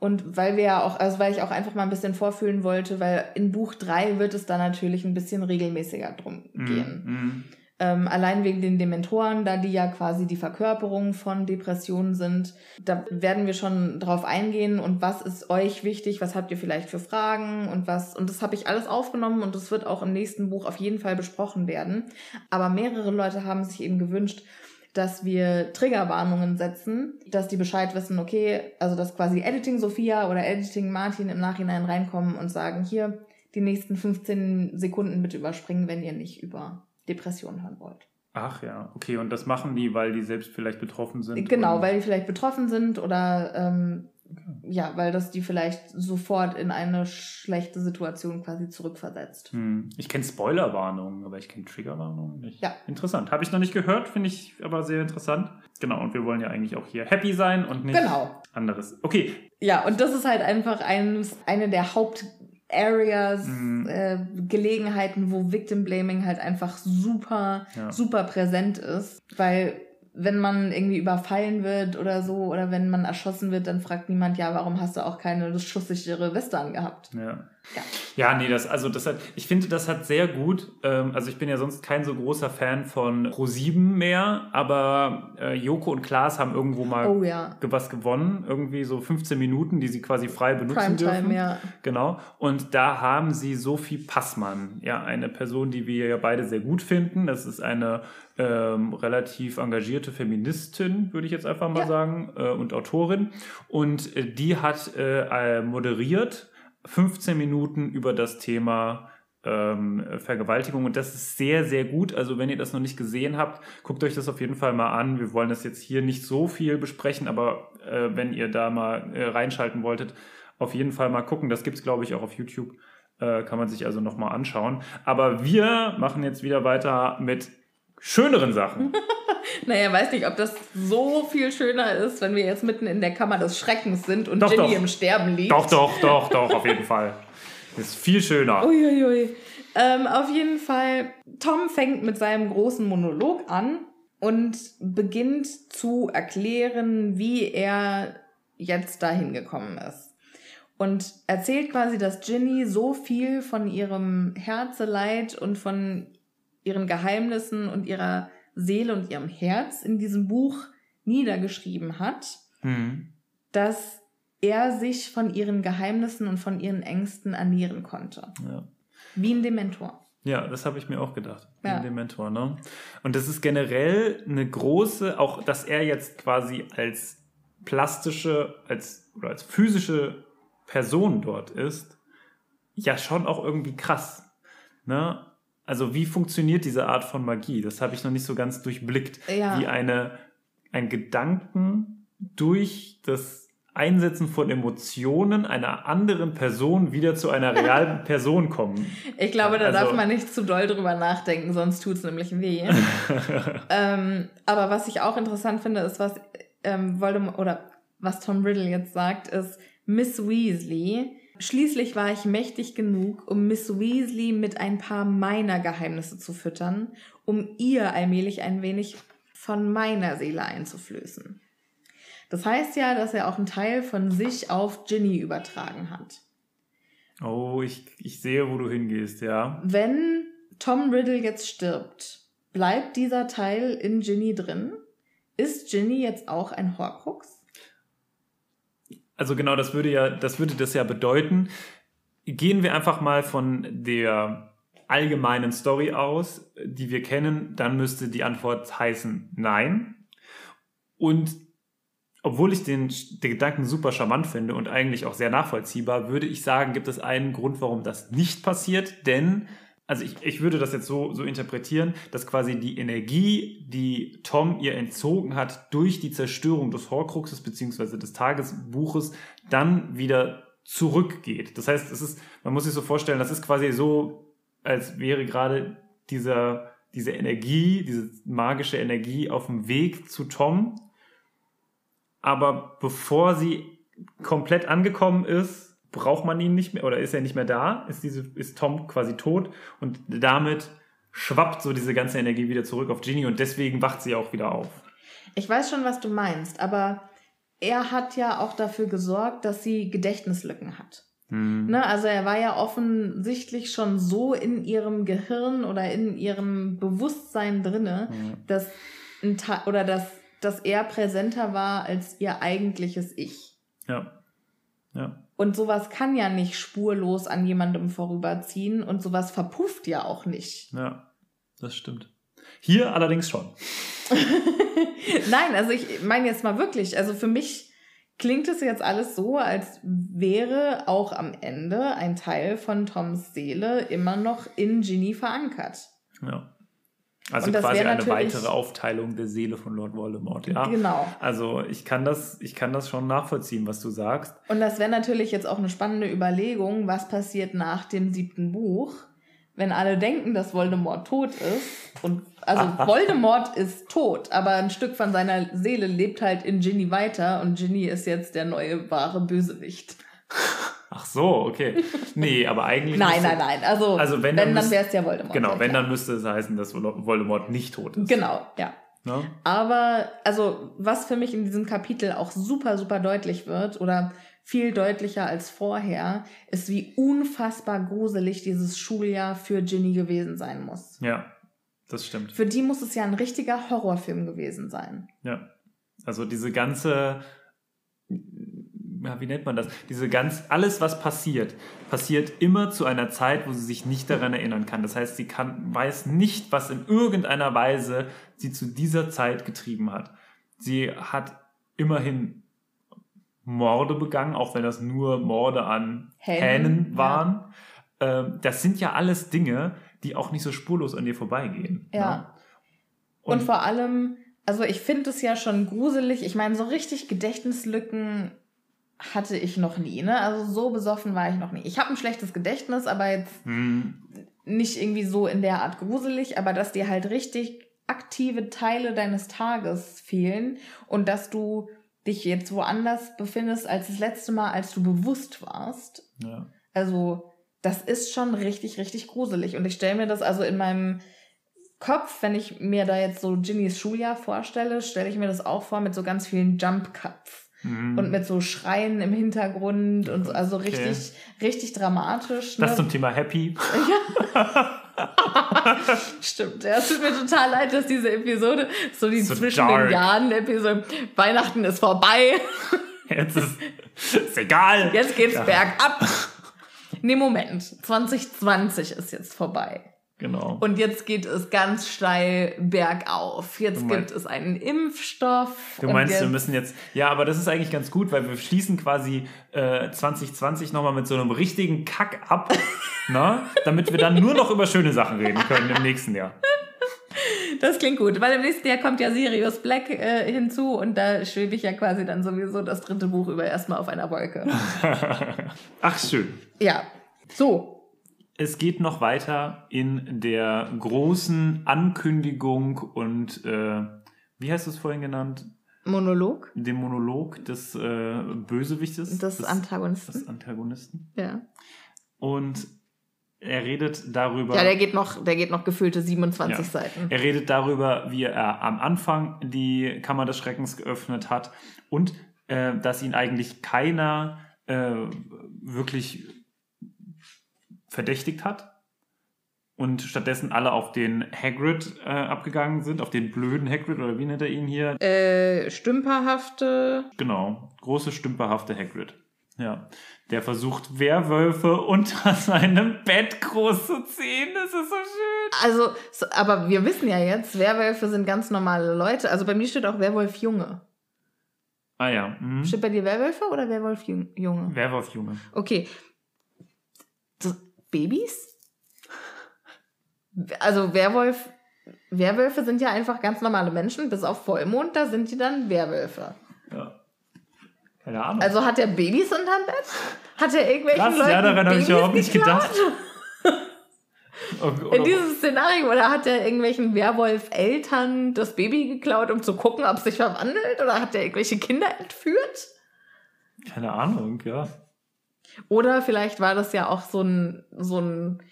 [SPEAKER 1] Und weil wir ja auch, also weil ich auch einfach mal ein bisschen vorfühlen wollte, weil in Buch 3 wird es da natürlich ein bisschen regelmäßiger drum mm, gehen. Mm. Ähm, allein wegen den Dementoren, da die ja quasi die Verkörperung von Depressionen sind. Da werden wir schon drauf eingehen und was ist euch wichtig, was habt ihr vielleicht für Fragen und was. Und das habe ich alles aufgenommen und das wird auch im nächsten Buch auf jeden Fall besprochen werden. Aber mehrere Leute haben sich eben gewünscht, dass wir Triggerwarnungen setzen, dass die Bescheid wissen, okay, also dass quasi Editing Sophia oder Editing Martin im Nachhinein reinkommen und sagen, hier, die nächsten 15 Sekunden bitte überspringen, wenn ihr nicht über Depressionen hören wollt.
[SPEAKER 2] Ach ja, okay, und das machen die, weil die selbst vielleicht betroffen sind?
[SPEAKER 1] Genau, weil die vielleicht betroffen sind oder ähm, ja, weil das die vielleicht sofort in eine schlechte Situation quasi zurückversetzt.
[SPEAKER 2] Hm. Ich kenne Spoilerwarnungen, aber ich kenne Triggerwarnungen nicht.
[SPEAKER 1] Ja.
[SPEAKER 2] Interessant. Habe ich noch nicht gehört, finde ich aber sehr interessant. Genau, und wir wollen ja eigentlich auch hier happy sein und nicht
[SPEAKER 1] genau.
[SPEAKER 2] anderes. Okay.
[SPEAKER 1] Ja, und das ist halt einfach eines, eine der Hauptareas, mhm. äh, Gelegenheiten, wo Victim Blaming halt einfach super, ja. super präsent ist, weil wenn man irgendwie überfallen wird oder so oder wenn man erschossen wird, dann fragt niemand, ja, warum hast du auch keine schusssichere Weste angehabt?
[SPEAKER 2] Ja. Ja. ja, nee, das, also das hat, ich finde, das hat sehr gut, ähm, also ich bin ja sonst kein so großer Fan von Pro7 mehr, aber äh, Joko und Klaas haben irgendwo mal
[SPEAKER 1] oh, ja.
[SPEAKER 2] was gewonnen, irgendwie so 15 Minuten, die sie quasi frei benutzen
[SPEAKER 1] Primetime,
[SPEAKER 2] dürfen.
[SPEAKER 1] Ja.
[SPEAKER 2] Genau. Und da haben sie Sophie Passmann, ja, eine Person, die wir ja beide sehr gut finden. Das ist eine ähm, relativ engagierte Feministin, würde ich jetzt einfach mal ja. sagen, äh, und Autorin. Und äh, die hat äh, moderiert 15 Minuten über das Thema ähm, Vergewaltigung und das ist sehr, sehr gut. Also wenn ihr das noch nicht gesehen habt, guckt euch das auf jeden Fall mal an. Wir wollen das jetzt hier nicht so viel besprechen, aber äh, wenn ihr da mal äh, reinschalten wolltet, auf jeden Fall mal gucken. Das gibt's glaube ich, auch auf YouTube. Äh, kann man sich also nochmal anschauen. Aber wir machen jetzt wieder weiter mit schöneren Sachen. [laughs]
[SPEAKER 1] naja, weiß nicht, ob das so viel schöner ist, wenn wir jetzt mitten in der Kammer des Schreckens sind und
[SPEAKER 2] doch,
[SPEAKER 1] Ginny
[SPEAKER 2] doch.
[SPEAKER 1] im Sterben liegt.
[SPEAKER 2] Doch, doch, doch, doch, auf jeden Fall. Ist viel schöner. [laughs]
[SPEAKER 1] Uiuiui. Ähm, auf jeden Fall, Tom fängt mit seinem großen Monolog an und beginnt zu erklären, wie er jetzt dahin gekommen ist. Und erzählt quasi, dass Ginny so viel von ihrem Herzeleid und von ihren Geheimnissen und ihrer Seele und ihrem Herz in diesem Buch niedergeschrieben hat, mhm. dass er sich von ihren Geheimnissen und von ihren Ängsten ernähren konnte.
[SPEAKER 2] Ja.
[SPEAKER 1] Wie ein Dementor.
[SPEAKER 2] Ja, das habe ich mir auch gedacht. Wie ja. ein Dementor, ne? Und das ist generell eine große, auch dass er jetzt quasi als plastische, als oder als physische Person dort ist, ja schon auch irgendwie krass. Ne? Also wie funktioniert diese Art von Magie? Das habe ich noch nicht so ganz durchblickt.
[SPEAKER 1] Ja.
[SPEAKER 2] Wie eine, ein Gedanken durch das Einsetzen von Emotionen einer anderen Person wieder zu einer realen [laughs] Person kommen.
[SPEAKER 1] Ich glaube, da
[SPEAKER 2] Also-
[SPEAKER 1] darf man nicht zu doll drüber nachdenken, sonst tut's nämlich weh. [laughs] ähm, aber was ich auch interessant finde, ist, was ähm, Voldemort oder was Tom Riddle jetzt sagt, ist Miss Weasley. Schließlich war ich mächtig genug, um Miss Weasley mit ein paar meiner Geheimnisse zu füttern, um ihr allmählich ein wenig von meiner Seele einzuflößen. Das heißt ja, dass er auch einen Teil von sich auf Ginny übertragen hat.
[SPEAKER 2] Oh, ich, ich sehe, wo du hingehst, ja.
[SPEAKER 1] Wenn Tom Riddle jetzt stirbt, bleibt dieser Teil in Ginny drin? Ist Ginny jetzt auch ein Horcrux?
[SPEAKER 2] Also genau, das würde ja, das würde das ja bedeuten. Gehen wir einfach mal von der allgemeinen Story aus, die wir kennen, dann müsste die Antwort heißen Nein. Und obwohl ich den, den Gedanken super charmant finde und eigentlich auch sehr nachvollziehbar, würde ich sagen, gibt es einen Grund, warum das nicht passiert, denn also ich, ich würde das jetzt so, so interpretieren, dass quasi die Energie, die Tom ihr entzogen hat durch die Zerstörung des Horcruxes beziehungsweise des Tagesbuches, dann wieder zurückgeht. Das heißt, es ist, man muss sich so vorstellen, das ist quasi so, als wäre gerade dieser, diese Energie, diese magische Energie auf dem Weg zu Tom. Aber bevor sie komplett angekommen ist, braucht man ihn nicht mehr oder ist er nicht mehr da, ist diese ist Tom quasi tot und damit schwappt so diese ganze Energie wieder zurück auf Ginny und deswegen wacht sie auch wieder auf.
[SPEAKER 1] Ich weiß schon, was du meinst, aber er hat ja auch dafür gesorgt, dass sie Gedächtnislücken hat.
[SPEAKER 2] Hm.
[SPEAKER 1] Ne? Also er war ja offensichtlich schon so in ihrem Gehirn oder in ihrem Bewusstsein drinne,
[SPEAKER 2] Ja.
[SPEAKER 1] dass ein Ta oder dass, dass er präsenter war als ihr eigentliches Ich.
[SPEAKER 2] Ja. Ja.
[SPEAKER 1] Und sowas kann ja nicht spurlos an jemandem vorüberziehen und sowas verpufft ja auch nicht.
[SPEAKER 2] Ja. Das stimmt. Hier allerdings schon. [laughs]
[SPEAKER 1] Nein, also ich meine jetzt mal wirklich, also für mich klingt es jetzt alles so, als wäre auch am Ende ein Teil von Toms Seele immer noch in Ginny verankert.
[SPEAKER 2] Ja. Also
[SPEAKER 1] Und das
[SPEAKER 2] quasi eine weitere Aufteilung der Seele von Lord Voldemort, ja.
[SPEAKER 1] Genau.
[SPEAKER 2] Also ich kann das, ich kann das schon nachvollziehen, was du sagst.
[SPEAKER 1] Und das wäre natürlich jetzt auch eine spannende Überlegung, was passiert nach dem siebten Buch, wenn alle denken, dass Voldemort tot ist. Und also [laughs] Voldemort ist tot, aber ein Stück von seiner Seele lebt halt in Ginny weiter und Ginny ist jetzt der neue wahre Bösewicht.
[SPEAKER 2] Ach so, okay. [laughs] Nee, aber eigentlich.
[SPEAKER 1] Nein,
[SPEAKER 2] müsste-
[SPEAKER 1] nein, nein. Also,
[SPEAKER 2] Also wenn,
[SPEAKER 1] wenn,
[SPEAKER 2] dann
[SPEAKER 1] wäre es ja Voldemort.
[SPEAKER 2] Genau,
[SPEAKER 1] ja,
[SPEAKER 2] wenn, dann müsste es heißen, dass Voldemort nicht tot ist.
[SPEAKER 1] Genau, ja.
[SPEAKER 2] Ne?
[SPEAKER 1] Aber, also, was für mich in diesem Kapitel auch super, super deutlich wird oder viel deutlicher als vorher, ist, wie unfassbar gruselig dieses Schuljahr für Ginny gewesen sein muss.
[SPEAKER 2] Ja, das stimmt.
[SPEAKER 1] Für die muss es ja ein richtiger Horrorfilm gewesen sein.
[SPEAKER 2] Ja. Also diese ganze, ja, wie nennt man das? Diese ganz, alles was passiert, passiert immer zu einer Zeit, wo sie sich nicht daran erinnern kann. Das heißt, sie kann, weiß nicht, was in irgendeiner Weise sie zu dieser Zeit getrieben hat. Sie hat immerhin Morde begangen, auch wenn das nur Morde an
[SPEAKER 1] Hähnen,
[SPEAKER 2] Hähnen
[SPEAKER 1] ja.
[SPEAKER 2] waren. Ähm, das sind ja alles Dinge, die auch nicht so spurlos an dir vorbeigehen.
[SPEAKER 1] Ja.
[SPEAKER 2] Ne?
[SPEAKER 1] Und, vor allem, also ich finde es ja schon gruselig. Ich meine, so richtig Gedächtnislücken hatte ich noch nie. Ne? Also so besoffen war ich noch nie. Ich habe ein schlechtes Gedächtnis, aber jetzt
[SPEAKER 2] Hm,
[SPEAKER 1] nicht irgendwie so in der Art gruselig, aber dass dir halt richtig aktive Teile deines Tages fehlen und dass du dich jetzt woanders befindest als das letzte Mal, als du bewusst warst.
[SPEAKER 2] ja.
[SPEAKER 1] Also, das ist schon richtig, richtig gruselig. Und ich stelle mir das also in meinem Kopf, wenn ich mir da jetzt so Ginnys Schuljahr vorstelle, stelle ich mir das auch vor mit so ganz vielen Jump Cuts
[SPEAKER 2] Mhm.
[SPEAKER 1] und mit so Schreien im Hintergrund und so, also
[SPEAKER 2] Okay.
[SPEAKER 1] richtig, richtig dramatisch.
[SPEAKER 2] Das
[SPEAKER 1] ne?
[SPEAKER 2] zum Thema Happy. [laughs]
[SPEAKER 1] Stimmt, ja, es tut mir total leid, dass diese Episode so die
[SPEAKER 2] So
[SPEAKER 1] zwischen
[SPEAKER 2] dark.
[SPEAKER 1] den Jahren Episode Weihnachten ist vorbei,
[SPEAKER 2] Jetzt ist, ist egal.
[SPEAKER 1] jetzt geht's
[SPEAKER 2] Ja.
[SPEAKER 1] bergab. Nee, Moment, 2020 ist jetzt vorbei.
[SPEAKER 2] Genau.
[SPEAKER 1] Und jetzt geht es ganz steil bergauf. Jetzt
[SPEAKER 2] Du mein-
[SPEAKER 1] gibt es einen Impfstoff.
[SPEAKER 2] Du meinst, wir müssen jetzt, ja, aber das ist eigentlich ganz gut, weil wir schließen quasi äh, 2020 nochmal mit so einem richtigen Kack ab, [laughs] ne? damit wir dann nur noch über schöne Sachen reden können im nächsten Jahr.
[SPEAKER 1] Das klingt gut, weil im nächsten Jahr kommt ja Sirius Black äh, hinzu und da schwebe ich ja quasi dann sowieso das dritte Buch über erstmal auf einer Wolke. [laughs]
[SPEAKER 2] Ach, schön.
[SPEAKER 1] ja. So.
[SPEAKER 2] Es geht noch weiter in der großen Ankündigung und, äh, wie du es vorhin genannt?
[SPEAKER 1] Monolog
[SPEAKER 2] Dem Monolog des äh, Bösewichtes.
[SPEAKER 1] des Antagonisten.
[SPEAKER 2] des Antagonisten.
[SPEAKER 1] ja.
[SPEAKER 2] Und er redet darüber.
[SPEAKER 1] ja, der geht noch, der geht noch gefühlte 27
[SPEAKER 2] Ja.
[SPEAKER 1] Seiten.
[SPEAKER 2] Er redet darüber, wie er am Anfang die Kammer des Schreckens geöffnet hat und äh, dass ihn eigentlich keiner äh, wirklich verdächtigt hat und stattdessen alle auf den Hagrid äh, abgegangen sind, auf den blöden Hagrid oder wie nennt er ihn hier?
[SPEAKER 1] Äh, stümperhafte.
[SPEAKER 2] Genau, große stümperhafte Hagrid. Ja, der versucht Werwölfe unter [laughs] seinem Bett groß zu ziehen. Das ist so schön.
[SPEAKER 1] Also, so, aber wir wissen ja jetzt, Werwölfe sind ganz normale Leute. Also bei mir steht auch Werwolf Junge.
[SPEAKER 2] Ah ja, mhm.
[SPEAKER 1] Steht bei dir Werwölfe oder Werwolf Jung- Junge?
[SPEAKER 2] Werwolf Junge.
[SPEAKER 1] Okay. Babys? Also Werwolf, Werwölfe sind ja einfach ganz normale Menschen, bis auf Vollmond, da sind die dann Werwölfe.
[SPEAKER 2] Ja. Keine Ahnung.
[SPEAKER 1] Also hat er Babys unterm Bett? Hat er irgendwelchen
[SPEAKER 2] Krass,
[SPEAKER 1] Leuten
[SPEAKER 2] ja, daran habe ich überhaupt nicht
[SPEAKER 1] geklaut?
[SPEAKER 2] gedacht. [laughs] Oh,
[SPEAKER 1] In
[SPEAKER 2] oh,
[SPEAKER 1] diesem Szenario, oder hat er irgendwelchen Werwolf-Eltern das Baby geklaut, um zu gucken, ob es sich verwandelt? Oder hat er irgendwelche Kinder entführt?
[SPEAKER 2] keine Ahnung, ja.
[SPEAKER 1] Oder vielleicht war das ja auch so ein, so ein,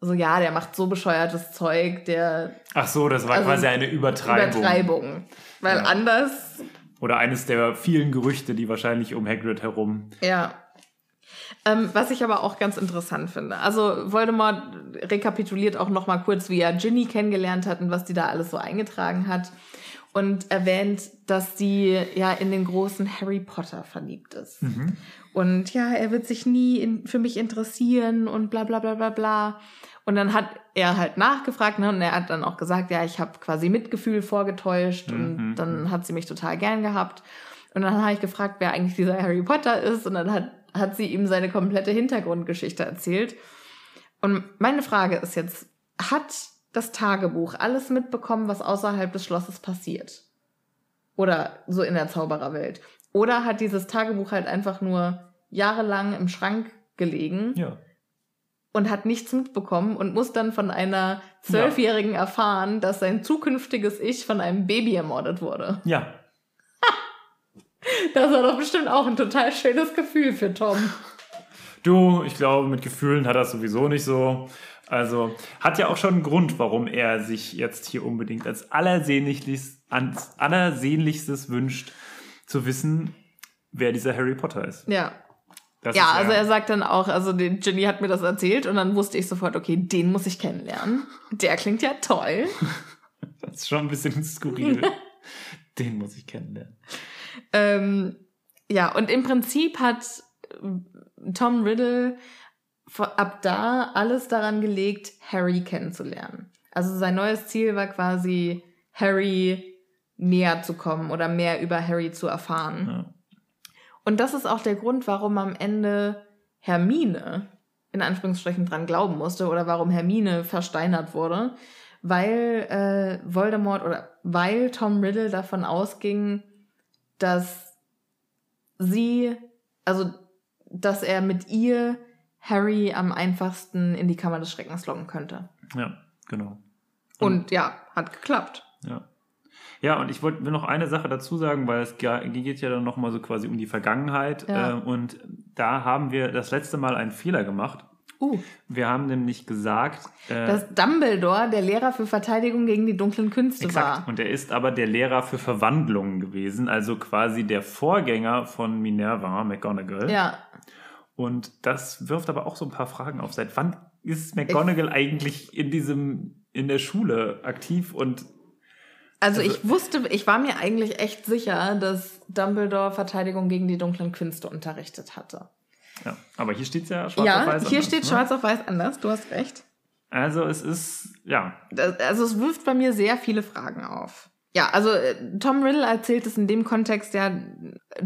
[SPEAKER 1] so ja, der macht so bescheuertes Zeug, der
[SPEAKER 2] Ach so, das war
[SPEAKER 1] Also,
[SPEAKER 2] quasi eine Übertreibung.
[SPEAKER 1] Übertreibung. Weil
[SPEAKER 2] Ja.
[SPEAKER 1] anders,
[SPEAKER 2] Oder eines der vielen Gerüchte, die wahrscheinlich um Hagrid herum.
[SPEAKER 1] ja. Ähm, was ich aber auch ganz interessant finde. Also Voldemort rekapituliert auch noch mal kurz, wie er Ginny kennengelernt hat und was die da alles so eingetragen hat. Und erwähnt, dass sie ja in den großen Harry Potter verliebt ist. Und ja, er wird sich nie in, für mich interessieren und bla bla bla bla bla. Und dann hat er halt nachgefragt, ne? Und er hat dann auch gesagt, ja, ich habe quasi Mitgefühl vorgetäuscht und
[SPEAKER 2] Mhm.
[SPEAKER 1] dann hat sie mich total gern gehabt. Und dann habe ich gefragt, wer eigentlich dieser [laughs] Harry Potter ist. Und dann hat, hat sie ihm seine komplette Hintergrundgeschichte erzählt. Und meine Frage ist jetzt, hat das Tagebuch alles mitbekommen, was außerhalb des Schlosses passiert? Oder so in der Zaubererwelt? Oder hat dieses Tagebuch halt einfach nur jahrelang im Schrank gelegen
[SPEAKER 2] Ja.
[SPEAKER 1] und hat nichts mitbekommen und muss dann von einer Zwölfjährigen erfahren, dass sein zukünftiges Ich von einem Baby ermordet wurde.
[SPEAKER 2] Ja. [laughs]
[SPEAKER 1] Das war doch bestimmt auch ein total schönes Gefühl für Tom.
[SPEAKER 2] Du, ich glaube, mit Gefühlen hat er es sowieso nicht so. Also hat ja auch schon einen Grund, warum er sich jetzt hier unbedingt als allersehnlichstes, ans allersehnlichstes wünscht, zu wissen, wer dieser Harry Potter ist.
[SPEAKER 1] Ja.
[SPEAKER 2] Das
[SPEAKER 1] Ja,
[SPEAKER 2] ist
[SPEAKER 1] also er sagt dann auch, also die Ginny hat mir das erzählt und dann wusste ich sofort, okay, den muss ich kennenlernen. Der klingt ja toll. [laughs]
[SPEAKER 2] das ist schon ein bisschen skurril. [laughs] Den muss ich kennenlernen.
[SPEAKER 1] Ähm, ja, und im Prinzip hat äh, Tom Riddle ab da alles daran gelegt, Harry kennenzulernen. Also sein neues Ziel war quasi, Harry näher zu kommen oder mehr über Harry zu erfahren.
[SPEAKER 2] Ja.
[SPEAKER 1] Und das ist auch der Grund, warum am Ende Hermine in Anführungsstrichen dran glauben musste oder warum Hermine versteinert wurde, weil äh, Voldemort oder weil Tom Riddle davon ausging, dass sie, also dass er mit ihr Harry am einfachsten in die Kammer des Schreckens locken könnte.
[SPEAKER 2] ja, genau.
[SPEAKER 1] Und ja, hat geklappt.
[SPEAKER 2] Ja. Ja, und ich wollte noch eine Sache dazu sagen, weil es geht ja dann nochmal so quasi um die Vergangenheit.
[SPEAKER 1] Ja.
[SPEAKER 2] Äh, und da haben wir das letzte Mal einen Fehler gemacht.
[SPEAKER 1] Uh,
[SPEAKER 2] Wir haben nämlich gesagt, äh,
[SPEAKER 1] dass Dumbledore der Lehrer für Verteidigung gegen die dunklen Künste
[SPEAKER 2] exakt,
[SPEAKER 1] war.
[SPEAKER 2] und er ist aber der Lehrer für Verwandlungen gewesen, also quasi der Vorgänger von Minerva, McGonagall.
[SPEAKER 1] Ja,
[SPEAKER 2] Und das wirft aber auch so ein paar Fragen auf. Seit wann ist McGonagall eigentlich in diesem, in der Schule aktiv und
[SPEAKER 1] Also,
[SPEAKER 2] Also-
[SPEAKER 1] ich wusste, ich war mir eigentlich echt sicher, dass Dumbledore Verteidigung gegen die dunklen Künste unterrichtet hatte.
[SPEAKER 2] ja, aber hier steht es ja schwarz auf
[SPEAKER 1] ja,
[SPEAKER 2] weiß.
[SPEAKER 1] hier
[SPEAKER 2] anders,
[SPEAKER 1] steht
[SPEAKER 2] ne?
[SPEAKER 1] schwarz auf weiß anders, du hast recht.
[SPEAKER 2] Also es ist, ja.
[SPEAKER 1] Also es wirft bei mir sehr viele Fragen auf. Ja, also äh, Tom Riddle erzählt es in dem Kontext ja.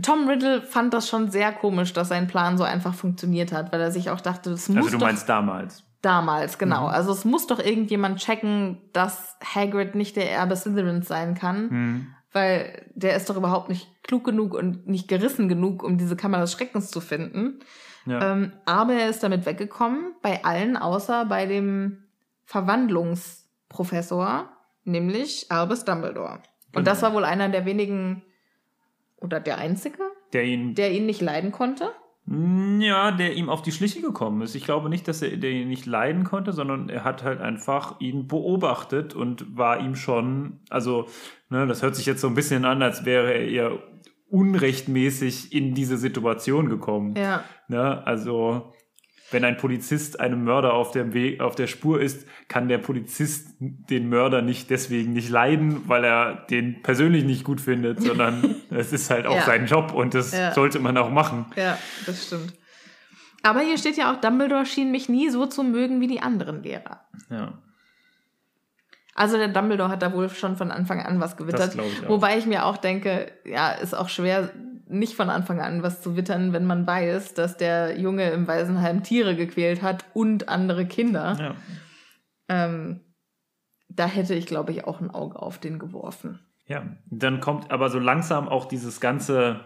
[SPEAKER 1] Tom Riddle fand das schon sehr komisch, dass sein Plan so einfach funktioniert hat, weil er sich auch dachte, das muss.
[SPEAKER 2] Also du meinst damals.
[SPEAKER 1] Damals, genau.
[SPEAKER 2] Mhm.
[SPEAKER 1] Also es muss doch irgendjemand checken, dass Hagrid nicht der Erbe Slytherins sein kann,
[SPEAKER 2] Hm.
[SPEAKER 1] weil der ist doch überhaupt nicht klug genug und nicht gerissen genug, um diese Kammer des Schreckens zu finden.
[SPEAKER 2] Ja.
[SPEAKER 1] Ähm, aber er ist damit weggekommen, bei allen außer bei dem Verwandlungsprofessor, nämlich Albus Dumbledore. Und das
[SPEAKER 2] Genau.
[SPEAKER 1] war wohl einer der wenigen oder der einzige,
[SPEAKER 2] der ihn,
[SPEAKER 1] der ihn nicht leiden konnte.
[SPEAKER 2] Ja, der ihm auf die Schliche gekommen ist. Ich glaube nicht, dass er der ihn nicht leiden konnte, sondern er hat halt einfach ihn beobachtet und war ihm schon, also, ne, das hört sich jetzt so ein bisschen an, als wäre er eher unrechtmäßig in diese Situation gekommen.
[SPEAKER 1] Ja.
[SPEAKER 2] Ne? Also, wenn ein Polizist einem Mörder auf dem Weg, auf der Spur ist, kann der Polizist den Mörder nicht deswegen nicht leiden, weil er den persönlich nicht gut findet, [laughs] sondern es ist halt auch
[SPEAKER 1] Ja.
[SPEAKER 2] sein Job und das
[SPEAKER 1] Ja.
[SPEAKER 2] sollte man auch machen.
[SPEAKER 1] Ja, das stimmt. Aber hier steht ja auch, Dumbledore schien mich nie so zu mögen wie die anderen Lehrer.
[SPEAKER 2] Ja.
[SPEAKER 1] Also der Dumbledore hat da wohl schon von Anfang an was gewittert.
[SPEAKER 2] Das ich auch.
[SPEAKER 1] Wobei ich mir auch denke, ja, ist auch schwer, nicht von Anfang an was zu wittern, wenn man weiß, dass der Junge im Waisenheim Tiere gequält hat und andere Kinder.
[SPEAKER 2] ja.
[SPEAKER 1] Ähm, da hätte ich, glaube ich, auch ein Auge auf den geworfen.
[SPEAKER 2] Ja, dann kommt aber so langsam auch dieses ganze